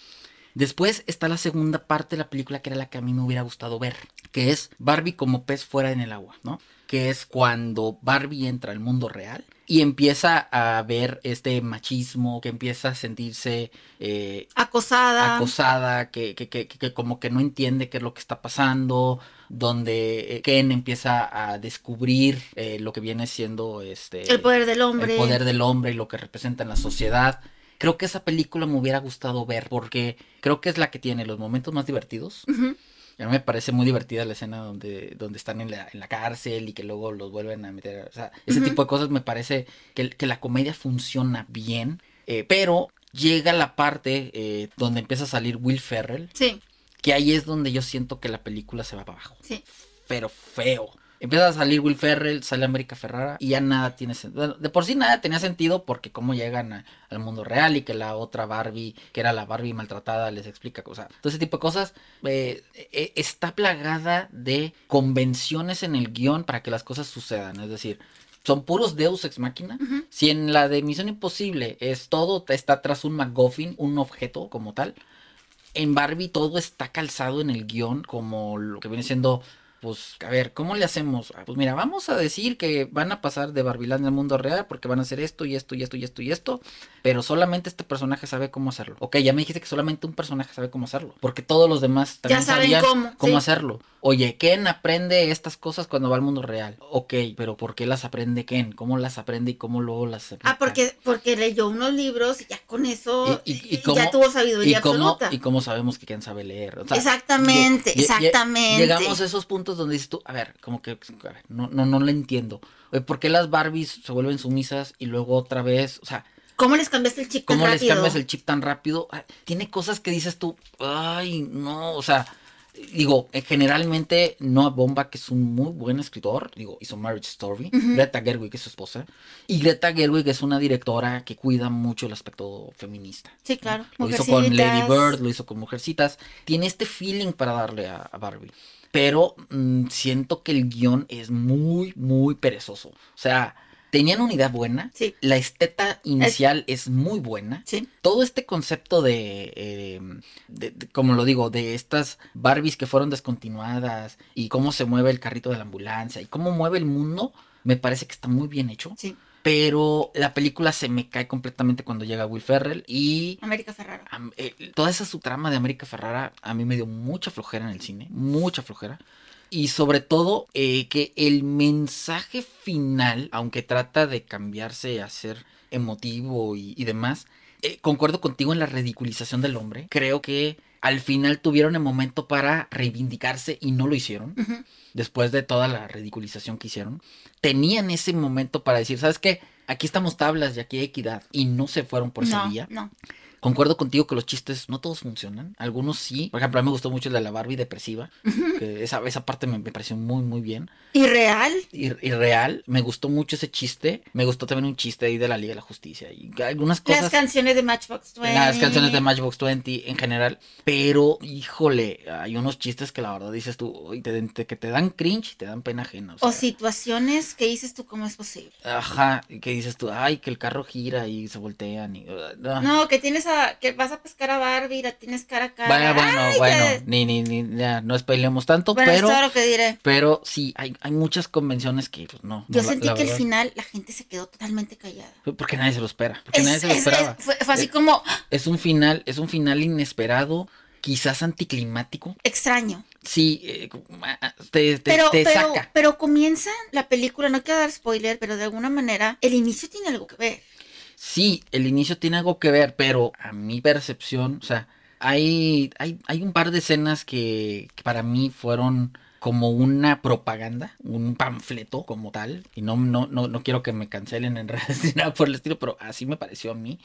Después está la segunda parte de la película que era la que a mí me hubiera gustado ver, que es Barbie como pez fuera en el agua, ¿no? Que es cuando Barbie entra al mundo real y empieza a ver este machismo, que empieza a sentirse eh, acosada, acosada, que, que, que, que, como que no entiende qué es lo que está pasando, donde eh, Ken empieza a descubrir eh, lo que viene siendo este el poder del hombre, el poder del hombre y lo que representa en la sociedad. Creo que esa película me hubiera gustado ver porque creo que es la que tiene los momentos más divertidos. A mí me parece muy divertida la escena donde, donde están en la, en la cárcel y que luego los vuelven a meter. O sea, ese tipo de cosas me parece que, que la comedia funciona bien. Eh, pero llega la parte eh, donde empieza a salir Will Ferrell. Sí. Que ahí es donde yo siento que la película se va para abajo. Sí. Pero feo. Empieza a salir Will Ferrell, sale América Ferrara y ya nada tiene sentido. De por sí nada tenía sentido porque cómo llegan al mundo real y que la otra Barbie, que era la Barbie maltratada, les explica cosas. Todo ese tipo de cosas eh, eh, está plagada de convenciones en el guion para que las cosas sucedan. Es decir, son puros Deus ex máquina. Si en la de Misión Imposible es todo está tras un MacGuffin, un objeto como tal. En Barbie todo está calzado en el guion como lo que viene siendo pues, a ver, ¿cómo le hacemos? Ah, pues mira, vamos a decir que van a pasar de Barbiland al mundo real porque van a hacer esto y esto y esto y esto y esto, pero solamente este personaje sabe cómo hacerlo. Ok, ya me dijiste que solamente un personaje sabe cómo hacerlo, porque todos los demás también sabían cómo, hacerlo. Oye, Ken aprende estas cosas cuando va al mundo real. Ok, pero ¿por qué las aprende Ken? ¿Cómo las aprende y cómo luego las Ah, porque, porque leyó unos libros y ya con eso y, ya tuvo sabiduría y cómo, absoluta. Y cómo sabemos que Ken sabe leer. exactamente, exactamente. Llegamos a esos puntos donde dices tú, a ver, como que, a ver, no, no, no lo entiendo. ¿Por qué las Barbies se vuelven sumisas y luego otra vez, o sea... ¿Cómo les cambiaste el chip tan rápido? ¿Cómo les cambias el chip tan rápido? Ah, tiene cosas que dices tú, ay, no, o sea, digo, eh, generalmente Noah Bomba, que es un muy buen escritor, digo, hizo Marriage Story, Greta Gerwig es su esposa, y Greta Gerwig es una directora que cuida mucho el aspecto feminista. Sí, claro. Lo hizo con Lady Bird, lo hizo con Mujercitas, tiene este feeling para darle a, Barbie. Pero mm, siento que el guion es muy, muy perezoso. O sea, Tenían una idea buena. Sí. La esteta inicial es, muy buena. Sí. Todo este concepto de, em, de, como lo digo, de estas Barbies que fueron descontinuadas y cómo se mueve el carrito de la ambulancia y cómo mueve el mundo, me parece que está muy bien hecho. Sí. Pero la película se me cae completamente cuando llega Will Ferrell y... América Ferrara. Eh, toda esa subtrama de América Ferrara a mí me dio mucha flojera en el cine, mucha flojera y sobre todo eh, que el mensaje final, aunque trata de cambiarse a ser emotivo y, demás, eh, concuerdo contigo en la ridiculización del hombre. Creo que al final tuvieron el momento para reivindicarse y no lo hicieron. Después de toda la ridiculización que hicieron. Tenían ese momento para decir, ¿sabes qué? Aquí estamos tablas y aquí hay equidad. Y no se fueron por esa vía. No. Concuerdo contigo que los chistes no todos funcionan. Algunos sí. Por ejemplo, a mí me gustó mucho el de la Barbie depresiva. que esa, esa parte me, pareció muy, muy bien. ¿Irreal? Irreal. Me gustó mucho ese chiste. Me gustó también un chiste ahí de la Liga de la Justicia. Y algunas cosas. Las canciones de Matchbox 20. Las canciones de Matchbox 20 en general. Pero, híjole, hay unos chistes que la verdad dices tú, te, que te dan cringe y te dan pena ajena. O, situaciones que dices tú, ¿cómo es posible? Ajá. Que dices tú, ay, que el carro gira y se voltean. Y, no. que tienes a, que vas a pescar a Barbie, la tienes cara a cara. Bueno, bueno, Ay, bueno, ya- ni, ni, ni, ya, no spoilemos tanto, Bueno, pero, es todo lo que diré. pero sí, hay, hay muchas convenciones que, pues, no. Yo no, la- sentí la que al final la gente se quedó totalmente callada. Porque nadie se lo espera, porque Es- nadie se lo es- esperaba. es- fue, fue así Eh, como Es un final, es un final inesperado, quizás anticlimático. extraño. Sí, eh, te, te, Pero, te pero, saca. pero comienza la película, no quiero dar spoiler, pero de alguna manera el inicio tiene algo que ver. Sí, el inicio tiene algo que ver, pero a mi percepción, o sea, hay, hay, hay un par de escenas que, que para mí fueron como una propaganda, un panfleto como tal, y no, no, no, no quiero que me cancelen en redes ni nada por el estilo, pero así me pareció a mí,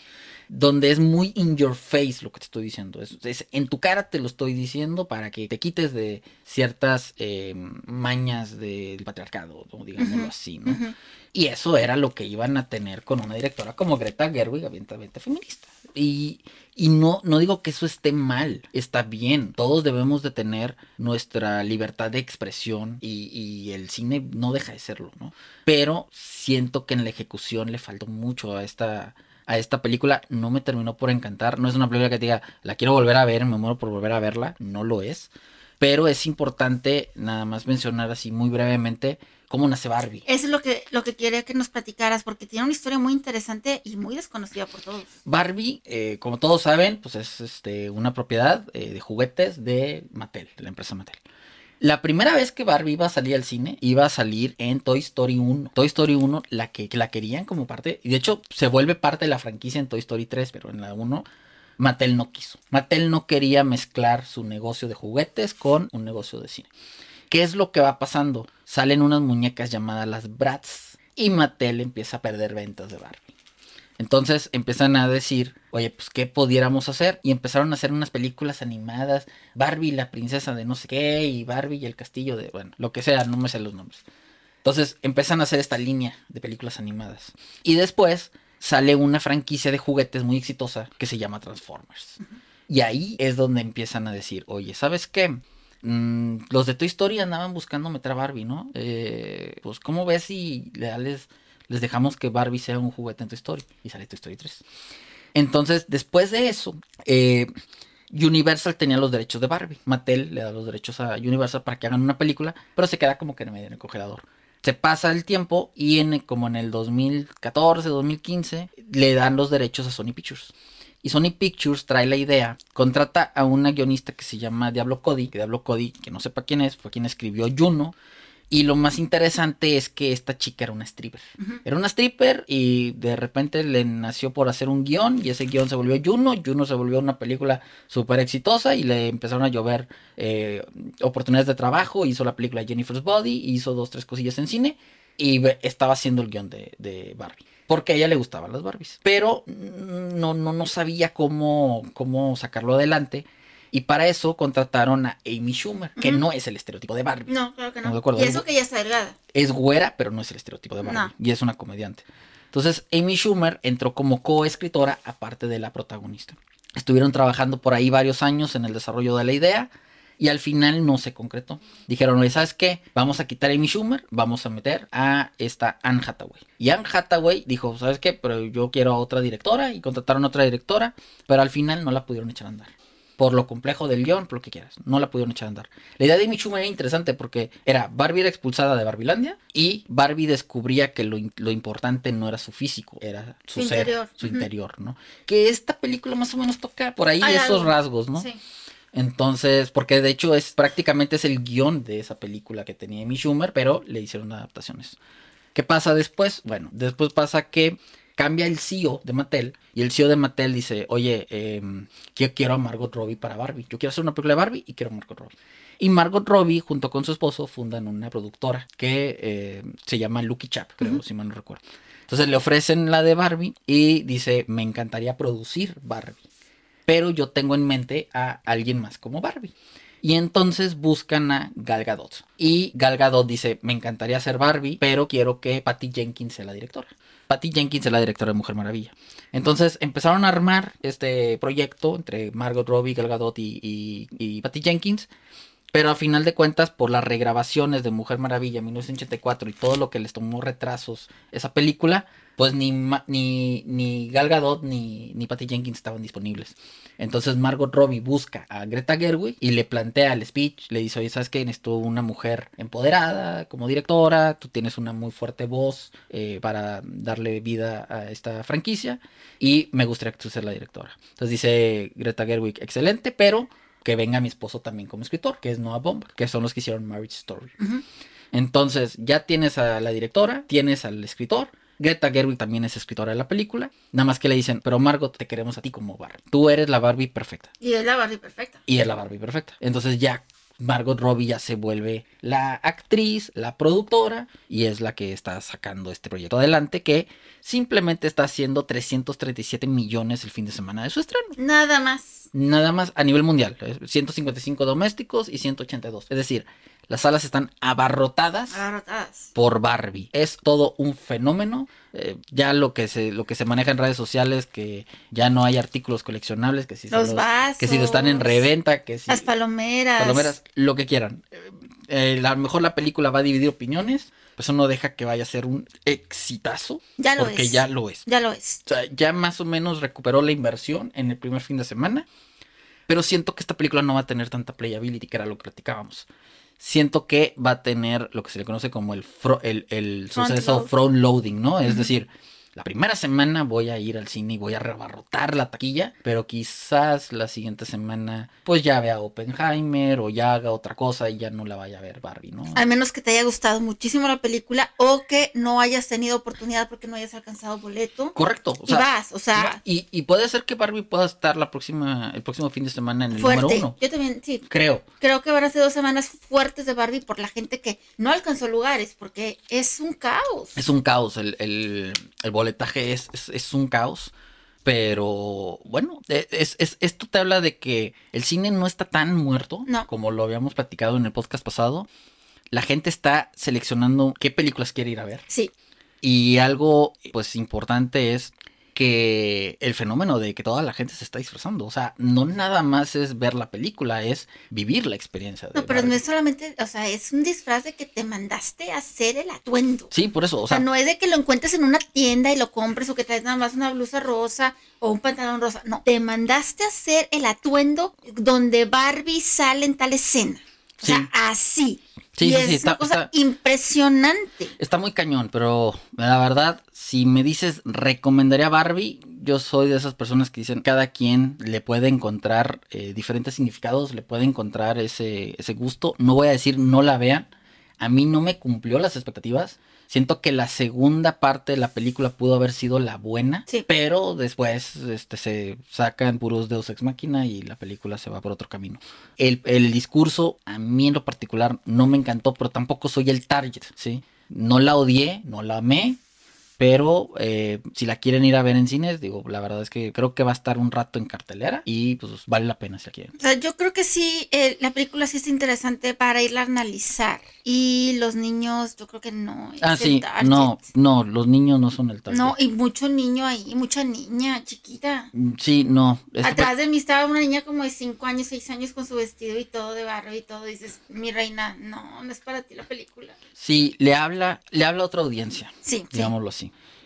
donde es muy in your face lo que te estoy diciendo, es, es en tu cara te lo estoy diciendo para que te quites de ciertas eh, mañas del patriarcado, digámoslo así, ¿no? Y eso era lo que iban a tener con una directora como Greta Gerwig, abiertamente feminista. Y, y no, no digo que eso esté mal, está bien. Todos debemos de tener nuestra libertad de expresión y, y el cine no deja de serlo, ¿no? Pero siento que en la ejecución le faltó mucho a esta, a esta película. No me terminó por encantar. No es una película que diga, la quiero volver a ver, me muero por volver a verla. No lo es. Pero es importante nada más mencionar así muy brevemente cómo nace Barbie. Eso es lo que, lo que quería que nos platicaras, porque tiene una historia muy interesante y muy desconocida por todos. Barbie, eh, como todos saben, pues es este, una propiedad eh, de juguetes de Mattel, de la empresa Mattel. La primera vez que Barbie iba a salir al cine, iba a salir en Toy Story 1. Toy Story 1, la que, que la querían como parte, y de hecho se vuelve parte de la franquicia en Toy Story 3, pero en la 1 Mattel no quiso. Mattel no quería mezclar su negocio de juguetes con un negocio de cine. ¿Qué es lo que va pasando? Salen unas muñecas llamadas las Bratz y Mattel empieza a perder ventas de Barbie. Entonces empiezan a decir, oye, pues qué pudiéramos hacer y empezaron a hacer unas películas animadas, Barbie la princesa de no sé qué y Barbie y el castillo de, bueno, lo que sea, no me sé los nombres. Entonces empiezan a hacer esta línea de películas animadas. Y después sale una franquicia de juguetes muy exitosa que se llama Transformers. Y ahí es donde empiezan a decir, oye, ¿sabes qué? Mm, los de Toy Story andaban buscando meter a Barbie, ¿no? Eh, pues, ¿cómo ves si le- les, les dejamos que Barbie sea un juguete en Toy Story? Y sale Toy Story 3. Entonces, después de eso, eh, Universal tenía los derechos de Barbie. Mattel le da los derechos a Universal para que hagan una película, pero se queda como que en medio en el congelador. Se pasa el tiempo y en, como en el 2014, 2015, le dan los derechos a Sony Pictures. Y Sony Pictures trae la idea, contrata a una guionista que se llama Diablo Cody, que Diablo Cody, que no sepa quién es, fue quien escribió Juno. Y lo más interesante es que esta chica era una stripper. Era una stripper y de repente le nació por hacer un guion y ese guion se volvió Juno. Juno se volvió una película súper exitosa y le empezaron a llover eh, oportunidades de trabajo. Hizo la película Jennifer's Body, hizo dos, tres cosillas en cine y estaba haciendo el guion de, de Barbie. Porque a ella le gustaban las Barbies. Pero no, no, no sabía cómo, cómo sacarlo adelante. Y para eso contrataron a Amy Schumer, que Ujú. no es el estereotipo de Barbie. No, claro que no. No, y eso que ya está delgada. Es güera, pero no es el estereotipo de Barbie. No. Y es una comediante. Entonces, Amy Schumer entró como coescritora, aparte de la protagonista. Estuvieron trabajando por ahí varios años en el desarrollo de la idea. Y al final no se concretó. Dijeron, oye, ¿sabes qué? Vamos a quitar a Amy Schumer, vamos a meter a esta Anne Hathaway. Y Anne Hathaway dijo, ¿sabes qué? Pero yo quiero a otra directora y contrataron a otra directora, pero al final no la pudieron echar a andar. Por lo complejo del guion, por lo que quieras. No la pudieron echar a andar. La idea de Amy Schumer era interesante porque era Barbie era expulsada de Barbilandia y Barbie descubría que lo, lo importante no era su físico, era su, Su ser, interior. su interior, ¿no? Que esta película más o menos toca por ahí esos algo. rasgos, ¿no? Sí. Entonces, porque de hecho es prácticamente es el guion de esa película que tenía Amy Schumer, pero le hicieron adaptaciones. ¿Qué pasa después? Bueno, después pasa que cambia el CEO de Mattel y el CEO de Mattel dice, oye, em, yo quiero a Margot Robbie para Barbie. Yo quiero hacer una película de Barbie y quiero a Margot Robbie. Y Margot Robbie, junto con su esposo, fundan una productora que eh, se llama Lucky Chap, creo, si mal no recuerdo. Entonces le ofrecen la de Barbie y dice, me encantaría producir Barbie pero yo tengo en mente a alguien más como Barbie. Y entonces buscan a Gal Gadot. Y Gal Gadot dice, me encantaría ser Barbie, pero quiero que Patty Jenkins sea la directora. Patty Jenkins es la directora de Mujer Maravilla. Entonces empezaron a armar este proyecto entre Margot Robbie, Gal Gadot y, y, Patty Jenkins. Pero a final de cuentas, por las regrabaciones de Mujer Maravilla en 1984 y todo lo que les tomó retrasos esa película, pues ni, ni, ni Gal Gadot ni, ni Patty Jenkins estaban disponibles. Entonces Margot Robbie busca a Greta Gerwig y le plantea el speech, le dice, oye, ¿sabes qué? Necesito una mujer empoderada como directora, tú tienes una muy fuerte voz eh, para darle vida a esta franquicia y me gustaría que tú seas la directora. Entonces dice Greta Gerwig, excelente, pero que venga mi esposo también como escritor, que es Noah Bomb, que son los que hicieron Marriage Story. Entonces ya tienes a la directora, tienes al escritor, Greta Gerwig también es escritora de la película. Nada más que le dicen, pero Margot, te queremos a ti como Barbie. Tú eres la Barbie perfecta. Y es la Barbie perfecta. Y es la Barbie perfecta. Entonces ya Margot Robbie ya se vuelve la actriz, la productora, y es la que está sacando este proyecto adelante, que simplemente está haciendo 337 millones el fin de semana de su estreno. Nada más. Nada más a nivel mundial. 155 domésticos y 182. Es decir, las salas están abarrotadas, por Barbie. Es todo un fenómeno. Eh, ya lo que se lo que se maneja en redes sociales que ya no hay artículos coleccionables que si los, vasos, que si están en reventa que si las palomeras. palomeras lo que quieran. Eh, a lo mejor la película va a dividir opiniones pues eso no deja que vaya a ser un exitazo ya lo porque ya lo es. Ya lo es. O sea, ya más o menos recuperó la inversión en el primer fin de semana pero siento que esta película no va a tener tanta playability que era lo que platicábamos siento que va a tener lo que se le conoce como el, el, el suceso front loading, ¿no? Es decir, la primera semana voy a ir al cine y voy a rebarrotar la taquilla, pero quizás la siguiente semana pues ya vea Oppenheimer o ya haga otra cosa y ya no la vaya a ver Barbie, ¿no? Al menos que te haya gustado muchísimo la película o que no hayas tenido oportunidad porque no hayas alcanzado boleto. Correcto. y vas, o sea. Y, puede ser que Barbie pueda estar la próxima, el próximo fin de semana en el número uno. Yo también, sí. Creo. Creo que van a ser dos semanas fuertes de Barbie por la gente que no alcanzó lugares, porque es un caos. Es un caos el, el, el boletaje es, es, un caos. Pero bueno, e, es, esto te habla de que el cine no está tan muerto como lo habíamos platicado en el podcast pasado. La gente está seleccionando qué películas quiere ir a ver. Sí. Y algo pues importante es que el fenómeno de que toda la gente se está disfrazando. O sea, no nada más es ver la película, es vivir la experiencia. no, pero no es solamente, o sea, es un disfraz de que te mandaste a hacer el atuendo. Sí, por eso. O, sea, no es de que lo encuentres en una tienda y lo compres o que traes nada más una blusa rosa o un pantalón rosa. No, te mandaste a hacer el atuendo donde Barbie sale en tal escena. O sea, así. Sí, sí, sí, está, cosa impresionante. Está muy cañón, pero la verdad, si me dices recomendaría Barbie, yo soy de esas personas que dicen cada quien le puede encontrar eh, diferentes significados, le puede encontrar ese, ese gusto. No voy a decir no la vean. A mí no me cumplió las expectativas. Siento que la segunda parte de la película pudo haber sido la buena, pero después este, se sacan puros Deus Ex Máquina y la película se va por otro camino. El, el, discurso, a mí en lo particular, no me encantó, pero tampoco soy el target, ¿sí? No la odié, no la amé, pero eh, si la quieren ir a ver en cines, digo, la verdad es que creo que va a estar un rato en cartelera y pues vale la pena si la quieren. O sea, yo creo que sí, eh, la película sí es interesante para irla a analizar. Y los niños, yo creo que no. ah, sí, no, no, los niños no son el target. No, y mucho niño ahí, mucha niña chiquita. Mm, sí, no. Atrás de mí estaba una niña como de 5 años, 6 años con su vestido y todo de barro y todo. dices, mi reina, no, no es para ti la película. Sí, le habla, le habla a otra audiencia. Sí. Digámoslo así.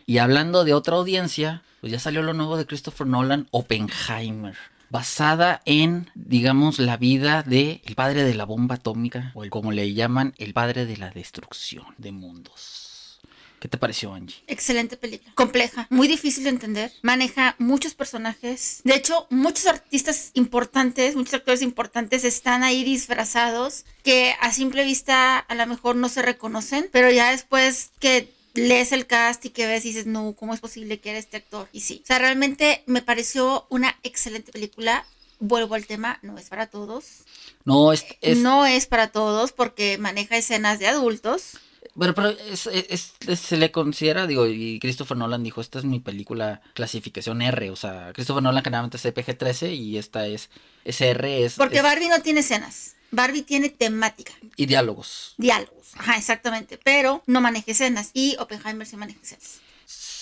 Y hablando de otra audiencia, pues ya salió lo nuevo de Christopher Nolan, Oppenheimer. Basada en, digamos, la vida de el padre de la bomba atómica, o como le llaman, el padre de la destrucción de mundos. ¿Qué te pareció, Angie? Excelente película. Compleja, muy difícil de entender. Maneja muchos personajes. De hecho, muchos artistas importantes, muchos actores importantes están ahí disfrazados que a simple vista a lo mejor no se reconocen, pero ya después que lees el cast y que ves y dices, no, ¿cómo es posible que era este actor? Y sí, o sea, realmente me pareció una excelente película. Vuelvo al tema, no es para todos. No, es, No es para todos porque maneja escenas de adultos. Bueno, pero se le considera, digo, y Christopher Nolan dijo, esta es mi película clasificación R, o sea, Christopher Nolan generalmente es CPG-13 y esta es, R, es... Porque Barbie no tiene escenas. Barbie tiene temática. Y diálogos. Diálogos, ajá, exactamente. Pero no maneja escenas. Y Oppenheimer sí maneja escenas.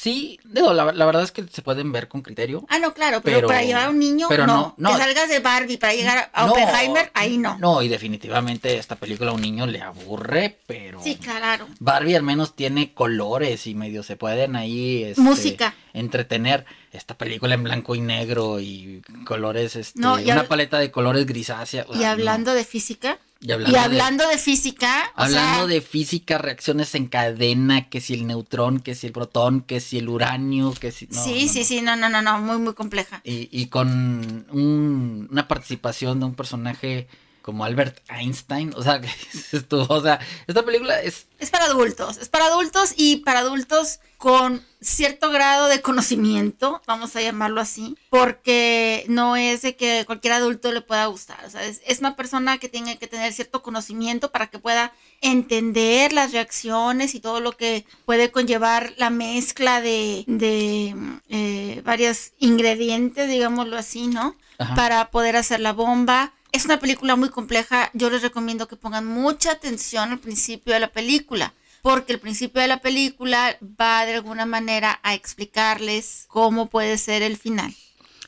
Sí, digo, la, la, verdad es que se pueden ver con criterio. Ah, no, claro, pero, para llevar a un niño, pero no, no, Que salgas de Barbie para llegar a Oppenheimer, ahí no. No, y definitivamente esta película a un niño le aburre, pero. Sí, claro. Barbie al menos tiene colores y medio se pueden ahí. Este, Música. Entretener. Esta película en blanco y negro y colores, este, una paleta de colores grisácea. Y hablando de física, y hablando, de, física. Hablando de física, reacciones en cadena, que si el neutrón, que si el protón, que si el uranio, que si... sí, sí, sí, no, no, no, no, muy, muy compleja. Y, y con una participación de un personaje como Albert Einstein, o sea, esto, o sea, esta película es... Es para adultos, es para adultos y para adultos con cierto grado de conocimiento, vamos a llamarlo así, porque no es de que cualquier adulto le pueda gustar, o sea, es, una persona que tiene que tener cierto conocimiento para que pueda entender las reacciones y todo lo que puede conllevar la mezcla de, de eh, varios ingredientes, digámoslo así, ¿no? Para poder hacer la bomba es una película muy compleja. Yo les recomiendo que pongan mucha atención al principio de la película, porque el principio de la película va de alguna manera a explicarles cómo puede ser el final.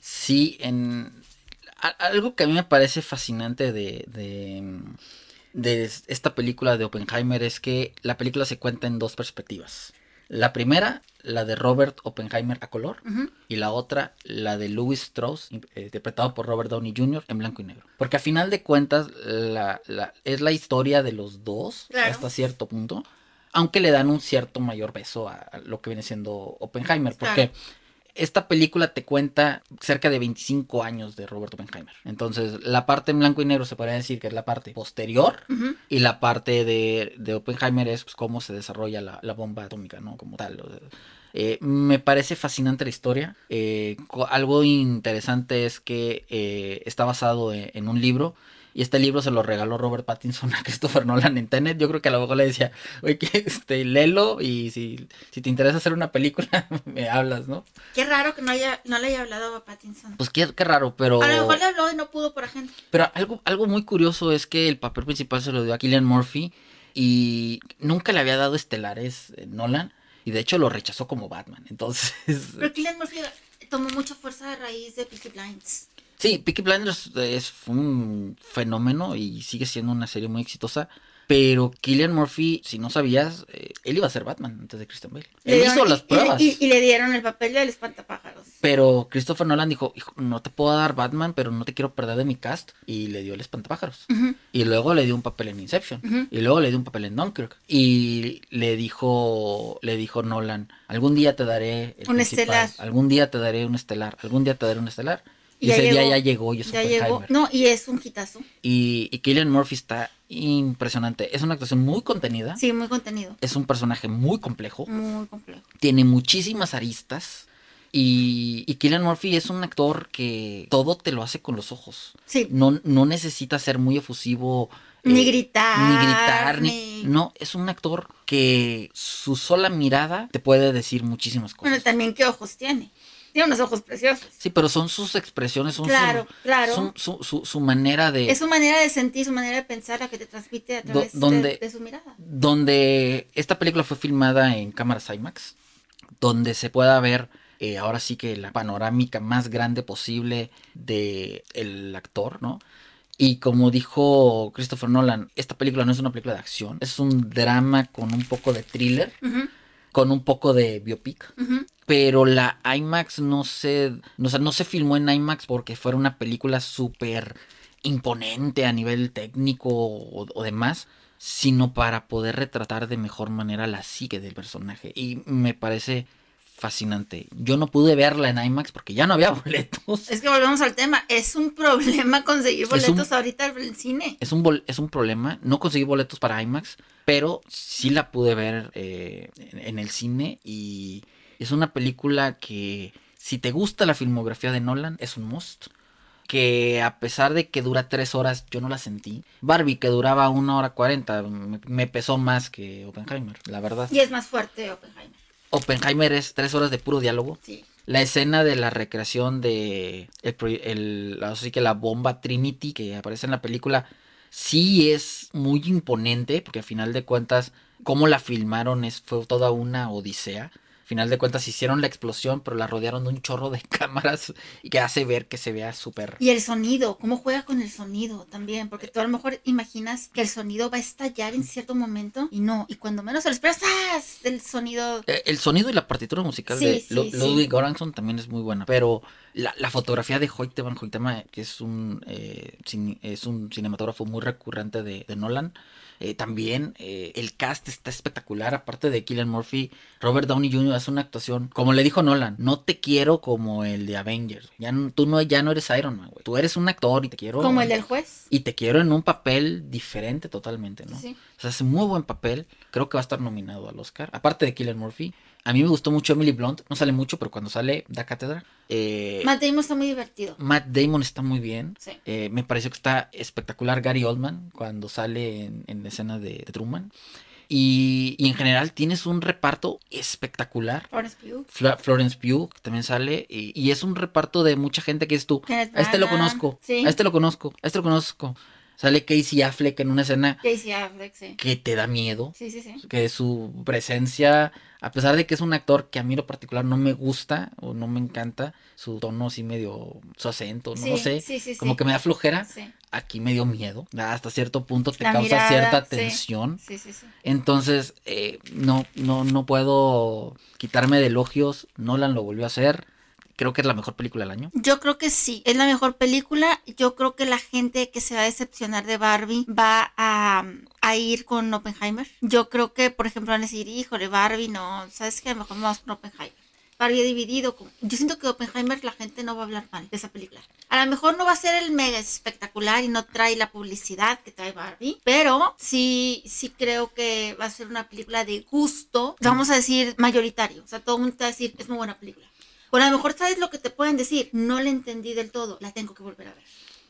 Sí, en algo que a mí me parece fascinante de, de, de esta película de Oppenheimer es que la película se cuenta en dos perspectivas. La primera, la de Robert Oppenheimer a color, y la otra, la de Louis Strauss, eh, interpretado por Robert Downey Jr. en blanco y negro. Porque a final de cuentas, la, es la historia de los dos hasta cierto punto, aunque le dan un cierto mayor peso a, lo que viene siendo Oppenheimer, porque esta película te cuenta cerca de 25 años de Robert Oppenheimer. Entonces, la parte en blanco y negro se podría decir que es la parte posterior y la parte de, de, Oppenheimer es pues, cómo se desarrolla la, la, bomba atómica, ¿no? Como tal. Eh, me parece fascinante la historia. Eh, algo interesante es que eh, está basado en, un libro y este libro se lo regaló Robert Pattinson a Christopher Nolan en Tenet. Yo creo que a lo mejor le decía, oye, este, léelo y si, si te interesa hacer una película, me hablas, ¿no? Qué raro que no, haya, no le haya hablado a Pattinson. Pues qué, qué raro, pero... A lo mejor le habló y no pudo por agente. Pero algo, algo muy curioso es que el papel principal se lo dio a Killian Murphy y nunca le había dado estelares Nolan y de hecho lo rechazó como Batman. Entonces... Pero Killian Murphy tomó mucha fuerza a raíz de Peaky Blinds. Sí, Peaky Blinders es un fenómeno y sigue siendo una serie muy exitosa. Pero Killian Murphy, si no sabías, eh, él iba a ser Batman antes de Christian Bale. él hizo las pruebas. Y, le dieron el papel del espantapájaros. Pero Christopher Nolan dijo, no te puedo dar Batman, pero no te quiero perder de mi cast. Y le dio el espantapájaros. Y luego le dio un papel en Inception. Y luego le dio un papel en Dunkirk. Y le dijo, le dijo Nolan, algún día te daré un estelar. Algún día te daré un estelar. Algún día te daré un estelar. Y, ese día ya llegó ya llegó. No, y es un hitazo. Y, y Killian Murphy está impresionante. Es una actuación muy contenida. Sí, muy contenido. Es un personaje muy complejo. Muy complejo. Tiene muchísimas aristas. Y, y Killian Murphy es un actor que todo te lo hace con los ojos. Sí. No, no necesita ser muy efusivo. Ni eh, gritar. Ni gritar. Ni... No, es un actor que su sola mirada te puede decir muchísimas cosas. Bueno, también qué ojos tiene. Tiene unos ojos preciosos. Sí, pero son sus expresiones, son claro, su, claro. su, su, su, manera de... Es su manera de sentir, su manera de pensar, la que te transmite a través de, su mirada. Donde esta película fue filmada en cámaras IMAX, donde se pueda ver eh, ahora sí que la panorámica más grande posible de el actor, ¿no? Y como dijo Christopher Nolan, esta película no es una película de acción, es un drama con un poco de thriller, con un poco de biopic pero la IMAX no se, no, no se filmó en IMAX porque fuera una película súper imponente a nivel técnico o, demás, sino para poder retratar de mejor manera la psique del personaje. Y me parece fascinante. Yo no pude verla en IMAX porque ya no había boletos. Es que volvemos al tema, es un problema conseguir boletos ahorita en el cine. Es un, es un problema, no conseguí boletos para IMAX, pero sí la pude ver eh, en el cine y es una película que, si te gusta la filmografía de Nolan, es un must. Que a pesar de que dura tres horas, yo no la sentí. Barbie, que duraba una hora cuarenta, me, pesó más que Oppenheimer, la verdad. Y es más fuerte Oppenheimer. Oppenheimer es tres horas de puro diálogo. Sí. La escena de la recreación de el, así que la bomba Trinity que aparece en la película sí es muy imponente porque a final de cuentas cómo la filmaron es fue toda una odisea final de cuentas hicieron la explosión, pero la rodearon de un chorro de cámaras y que hace ver que se vea súper... Y el sonido, cómo juega con el sonido también, porque tú a lo mejor imaginas que el sonido va a estallar en cierto momento y no, y cuando menos se lo esperas, el sonido... Eh, El sonido y la partitura musical Sí, de sí, Lu- sí. Ludwig Göransson también es muy buena, pero la, la fotografía de Hoyte van Hoytema, que es un, eh, es un cinematógrafo muy recurrente de, de Nolan, eh, también eh, el cast está espectacular, aparte de Killian Murphy, Robert Downey Jr. hace una actuación, como le dijo Nolan, no te quiero como el de Avengers, ya no- tú no, ya no eres Iron Man, güey, tú eres un actor y te quiero... Como el del juez. Y te quiero en un papel diferente totalmente, ¿no? Sí. O sea, hace muy buen papel. Creo que va a estar nominado al Oscar. Aparte de Killian Murphy. A mí me gustó mucho Emily Blunt. No sale mucho, pero cuando sale da cátedra. Eh, Matt Damon está muy divertido. Matt Damon está muy bien. Sí. Eh, me pareció que está espectacular Gary Oldman cuando sale en, en la escena de, de Truman. Y, y en general tienes un reparto espectacular. Florence Pugh. Fla- Florence Pugh que también sale. Y, y es un reparto de mucha gente que es tú. Kenneth A este lo conozco. sí. A este lo conozco. A este lo conozco. Sale Casey Affleck en una escena Casey Affleck, sí. que te da miedo. Sí, sí, sí. Que su presencia, a pesar de que es un actor que a mí en lo particular no me gusta o no me encanta, su tono así medio, su acento, no Sí, lo sé, sí, como que me da flojera. Aquí me dio miedo. Hasta cierto punto te La causa mirada, cierta tensión. Sí, sí, sí. Entonces, eh, no, no, no puedo quitarme de elogios. Nolan lo volvió a hacer. Creo que es la mejor película del año. Yo creo que sí, es la mejor película. Yo creo que la gente que se va a decepcionar de Barbie va a, a ir con Oppenheimer. Yo creo que, por ejemplo, van a decir, híjole, Barbie, no, ¿sabes qué? Mejor vamos con Oppenheimer. Barbie dividido. con- Yo siento que Oppenheimer la gente no va a hablar mal de esa película. A lo mejor no va a ser el mega espectacular y no trae la publicidad que trae Barbie, pero sí, sí creo que va a ser una película de gusto, vamos a decir mayoritario. O sea, todo el mundo va a decir, es muy buena película. O a lo mejor sabes lo que te pueden decir, no la entendí del todo, la tengo que volver a ver.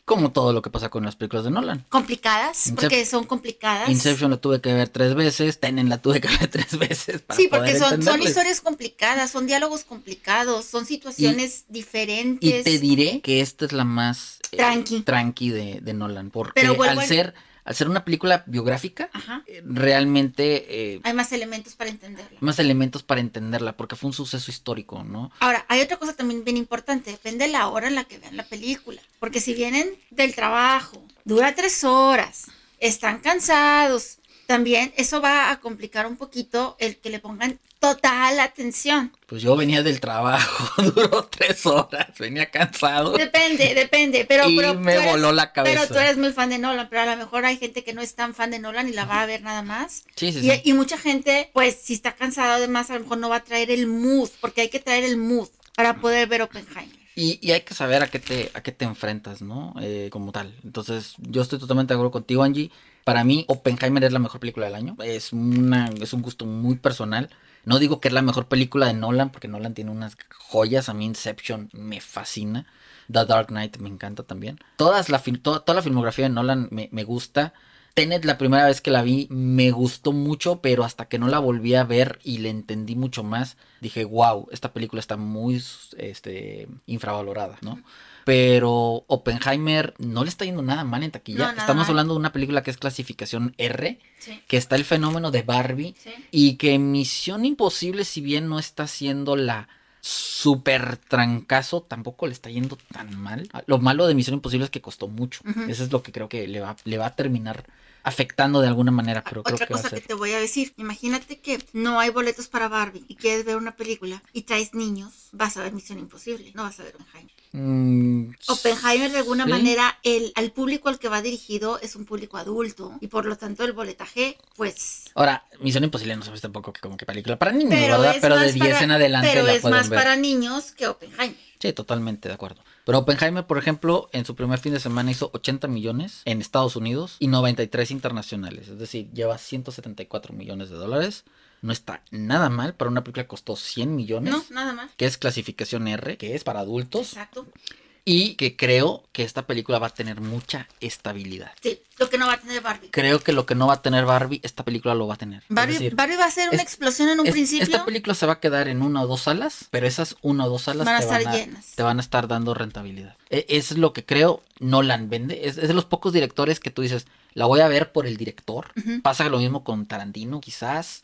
Como todo lo que pasa con las películas de Nolan. Complicadas, Incep- porque son complicadas. Inception la tuve que ver tres veces, Tenet la tuve que ver tres veces. Para Sí, porque poder son, historias complicadas, son diálogos complicados, son situaciones diferentes. Y te diré que esta es la más eh, Tranqui. tranqui de, de Nolan. Porque Pero al ser, al ser una película biográfica, Ajá. eh, realmente eh, Hay más elementos para entenderla. más elementos para entenderla, porque fue un suceso histórico, ¿no? Ahora, hay otra cosa también bien importante, depende de la hora en la que vean la película. Porque si vienen del trabajo, dura tres horas, están cansados, también eso va a complicar un poquito el que le pongan total atención. Pues yo venía del trabajo, duró tres horas, venía cansado. Depende, depende, pero, Y pero me eres- voló la cabeza. Pero tú eres muy fan de Nolan, pero a lo mejor hay gente que no es tan fan de Nolan y la va a ver nada más. Sí, sí, Y, sí. y mucha gente, pues, si está cansado además, a lo mejor no va a traer el mood, porque hay que traer el mood para poder ver Oppenheimer. Y, y hay que saber a qué te, a qué te enfrentas, ¿no? Eh, como tal. Entonces, yo estoy totalmente de acuerdo contigo, Angie. Para mí, Oppenheimer es la mejor película del año. Es, una, es un gusto muy personal. No digo que es la mejor película de Nolan, porque Nolan tiene unas joyas. A mí Inception me fascina. The Dark Knight me encanta también. Todas la, fil- to- toda la filmografía de Nolan me, me gusta. Tenet, la primera vez que la vi, me gustó mucho, pero hasta que no la volví a ver y le entendí mucho más, dije, wow, esta película está muy este, infravalorada, ¿no? Pero Oppenheimer no le está yendo nada mal en taquilla. No, Estamos mal. hablando de una película que es clasificación R, Sí, que está el fenómeno de Barbie sí. y que Misión Imposible, si bien no está siendo la super trancazo, tampoco le está yendo tan mal. Lo malo de Misión Imposible es que costó mucho. Eso es lo que creo que le va, le va a terminar afectando de alguna manera, pero creo Otra que va a cosa que ser. te voy a decir, imagínate que no hay boletos para Barbie y quieres ver una película y traes niños, vas a ver Misión Imposible, no vas a ver Oppenheimer. Mm, Oppenheimer de alguna sí. manera, el, al público al que va dirigido es un público adulto y por lo tanto el boletaje, pues... Ahora, Misión Imposible no sabes tampoco que como que película para niños, Pero ¿verdad? Pero de más 10 para- en adelante Pero la es más ver. para niños que Oppenheimer. Sí, totalmente de acuerdo. Pero Oppenheimer, por ejemplo, en su primer fin de semana hizo 80 millones en Estados Unidos y 93 internacionales. Es decir, lleva 174 millones de dólares. No está nada mal para una película que costó 100 millones. No, nada más. Que es clasificación R, que es para adultos. Exacto. Y que creo que esta película va a tener mucha estabilidad. Sí, lo que no va a tener Barbie. Creo que lo que no va a tener Barbie, esta película lo va a tener. Barbie, decir, Barbie va a ser una es- explosión en un es- principio. Esta película se va a quedar en una o dos salas, pero esas una o dos salas Van a te, estar van a, llenas. te van a estar dando rentabilidad. E- Es lo que creo Nolan vende. Es, es de los pocos directores que tú dices, la voy a ver por el director. Pasa lo mismo con Tarantino, quizás.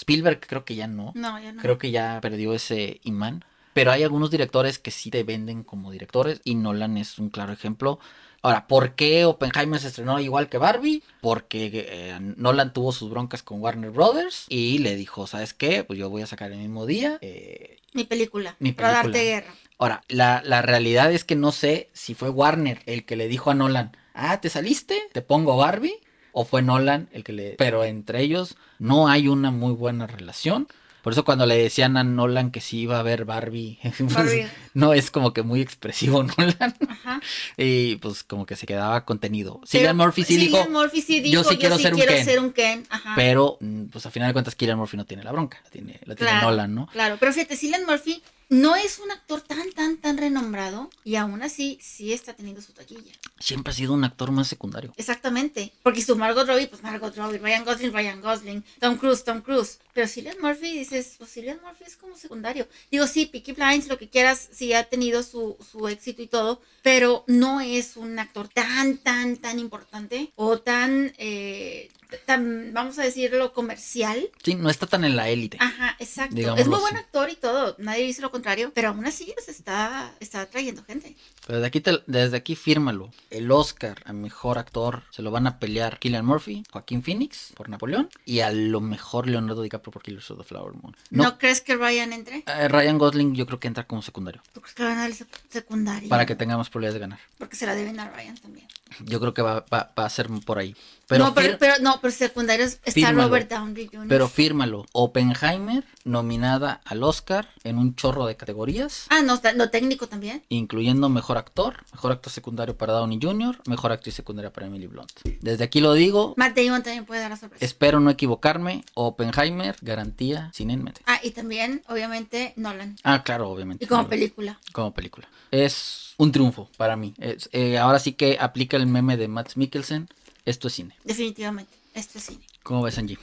Spielberg creo que ya no. No, ya no. Creo que ya perdió ese imán. Pero hay algunos directores que sí te venden como directores y Nolan es un claro ejemplo. Ahora, ¿por qué Oppenheimer se estrenó igual que Barbie? Porque eh, Nolan tuvo sus broncas con Warner Brothers y le dijo, ¿sabes qué? Pues yo voy a sacar el mismo día. eh, Mi película. Mi Para darte película. guerra. Ahora, la, la realidad es que no sé si fue Warner el que le dijo a Nolan, ah, ¿te saliste? ¿Te pongo Barbie? O fue Nolan el que le... Pero entre ellos no hay una muy buena relación. Por eso cuando le decían a Nolan que sí iba a ver Barbie, pues, Barbie. no es como que muy expresivo Nolan. Ajá. Y pues como que se quedaba contenido. Cillian Murphy sí dijo, Murphy sí dijo, yo sí quiero ser un Ken". ser un Ken. Ajá. pero mm, pues a final de cuentas Cillian Murphy no tiene la bronca, la tiene, la tiene Claro, Nolan, ¿no? Claro, pero fíjate, Cillian Murphy no es un actor tan, tan, tan renombrado y aún así sí está teniendo su taquilla. Siempre ha sido un actor más secundario. Exactamente, porque su Margot Robbie, pues Margot Robbie, Ryan Gosling, Ryan Gosling, Tom Cruise, Tom Cruise. Pero Cillian Murphy, dices, pues Cillian Murphy es como secundario. Digo, sí, Peaky Blinders, lo que quieras, sí ha tenido su, su éxito y todo, pero no es un actor tan, tan, tan importante o tan, eh, tan, vamos a decirlo, comercial. Sí, no está tan en la élite. Ajá, exacto. Es muy buen actor y todo, nadie dice lo contrario, pero aún así pues, está, está atrayendo gente. Pero de aquí te- desde aquí fírmalo. El Oscar a mejor actor se lo van a pelear Killian Murphy, Joaquín Phoenix por Napoleón y a lo mejor Leonardo DiCaprio por Killers of the Flower Moon. ¿No, No, crees que Ryan entre? eh, Ryan Gosling yo creo que entra como secundario ¿Tú crees que van a sec- secundario? para que tengamos probabilidades de ganar. Porque se la deben a Ryan también. Yo creo que va, va- va a ser por ahí. Pero, no, pero, pero, no, pero secundarios está Fírmalo. Robert Downey Jr. pero fírmalo. Oppenheimer nominada al Oscar en un chorro de categorías. Ah, no, no, técnico también. incluyendo mejor actor, mejor actor secundario para Downey Jr., mejor actriz secundaria para Emily Blunt. Desde aquí lo digo, Matt Damon también puede dar la sorpresa. espero no equivocarme, Oppenheimer, garantía sin enmete. Ah, y también, obviamente, Nolan. Ah, claro, obviamente. Y como película. Como película. Es un triunfo para mí. Es- eh, ahora sí que aplica el meme de Matt Mikkelsen. Esto es cine. Definitivamente. Esto es cine. ¿Cómo ves, Angie?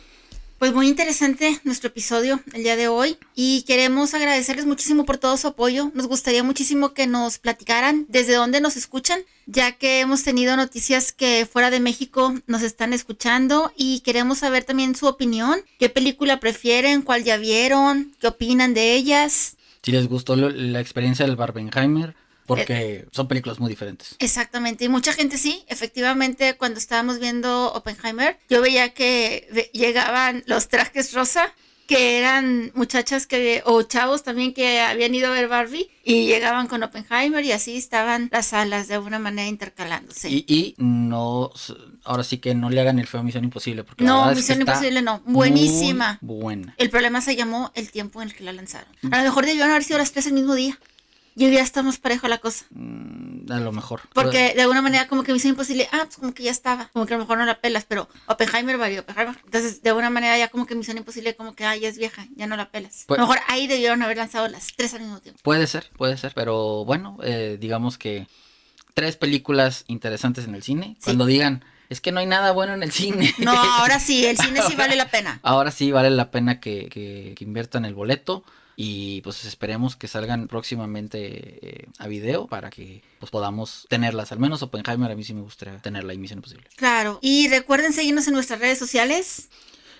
Pues muy interesante nuestro episodio el día de hoy y queremos agradecerles muchísimo por todo su apoyo. Nos gustaría muchísimo que nos platicaran desde dónde nos escuchan, ya que hemos tenido noticias que fuera de México nos están escuchando y queremos saber también su opinión, qué película prefieren, cuál ya vieron, qué opinan de ellas. Si les gustó la experiencia del Barbenheimer, porque son películas muy diferentes. Exactamente, y mucha gente sí, efectivamente cuando estábamos viendo Oppenheimer, yo veía que llegaban los trajes rosa, que eran muchachas que, o chavos también que habían ido a ver Barbie y llegaban con Oppenheimer y así estaban las salas de alguna manera intercalándose. Y, y no, ahora sí que no le hagan el feo a Misión Imposible. Porque la no, verdad es que Misión Imposible no, buenísima. buena. El problema se llamó el tiempo en el que la lanzaron. A lo mejor debieron haber sido las tres el mismo día. Y hoy ya está más parejo la cosa. Mm, a lo mejor. Porque de alguna manera como que Misión Imposible, ah, pues como que ya estaba, como que a lo mejor no la pelas, pero Oppenheimer valió Oppenheimer. Entonces, de alguna manera ya como que Misión Imposible como que, ah, ya es vieja, ya no la pelas. Pues- a lo mejor ahí debieron haber lanzado las tres al mismo tiempo. Puede ser, puede ser. Pero bueno, eh, digamos que tres películas interesantes en el cine. Sí. Cuando digan, es que no hay nada bueno en el cine. No, ahora sí, el cine sí vale la pena. Ahora sí vale la pena que, que- que inviertan el boleto. Y pues esperemos que salgan próximamente eh, a video para que pues podamos tenerlas. Al menos Oppenheimer a mí sí me gustaría tenerla y Misión Imposible. Claro. Y recuerden seguirnos en nuestras redes sociales.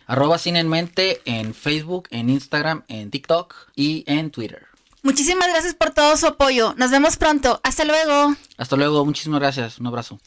Arroba Cine en Mente en Facebook, en Instagram, en TikTok y en Twitter. Muchísimas gracias por todo su apoyo. Nos vemos pronto. Hasta luego. Hasta luego, muchísimas gracias. Un abrazo.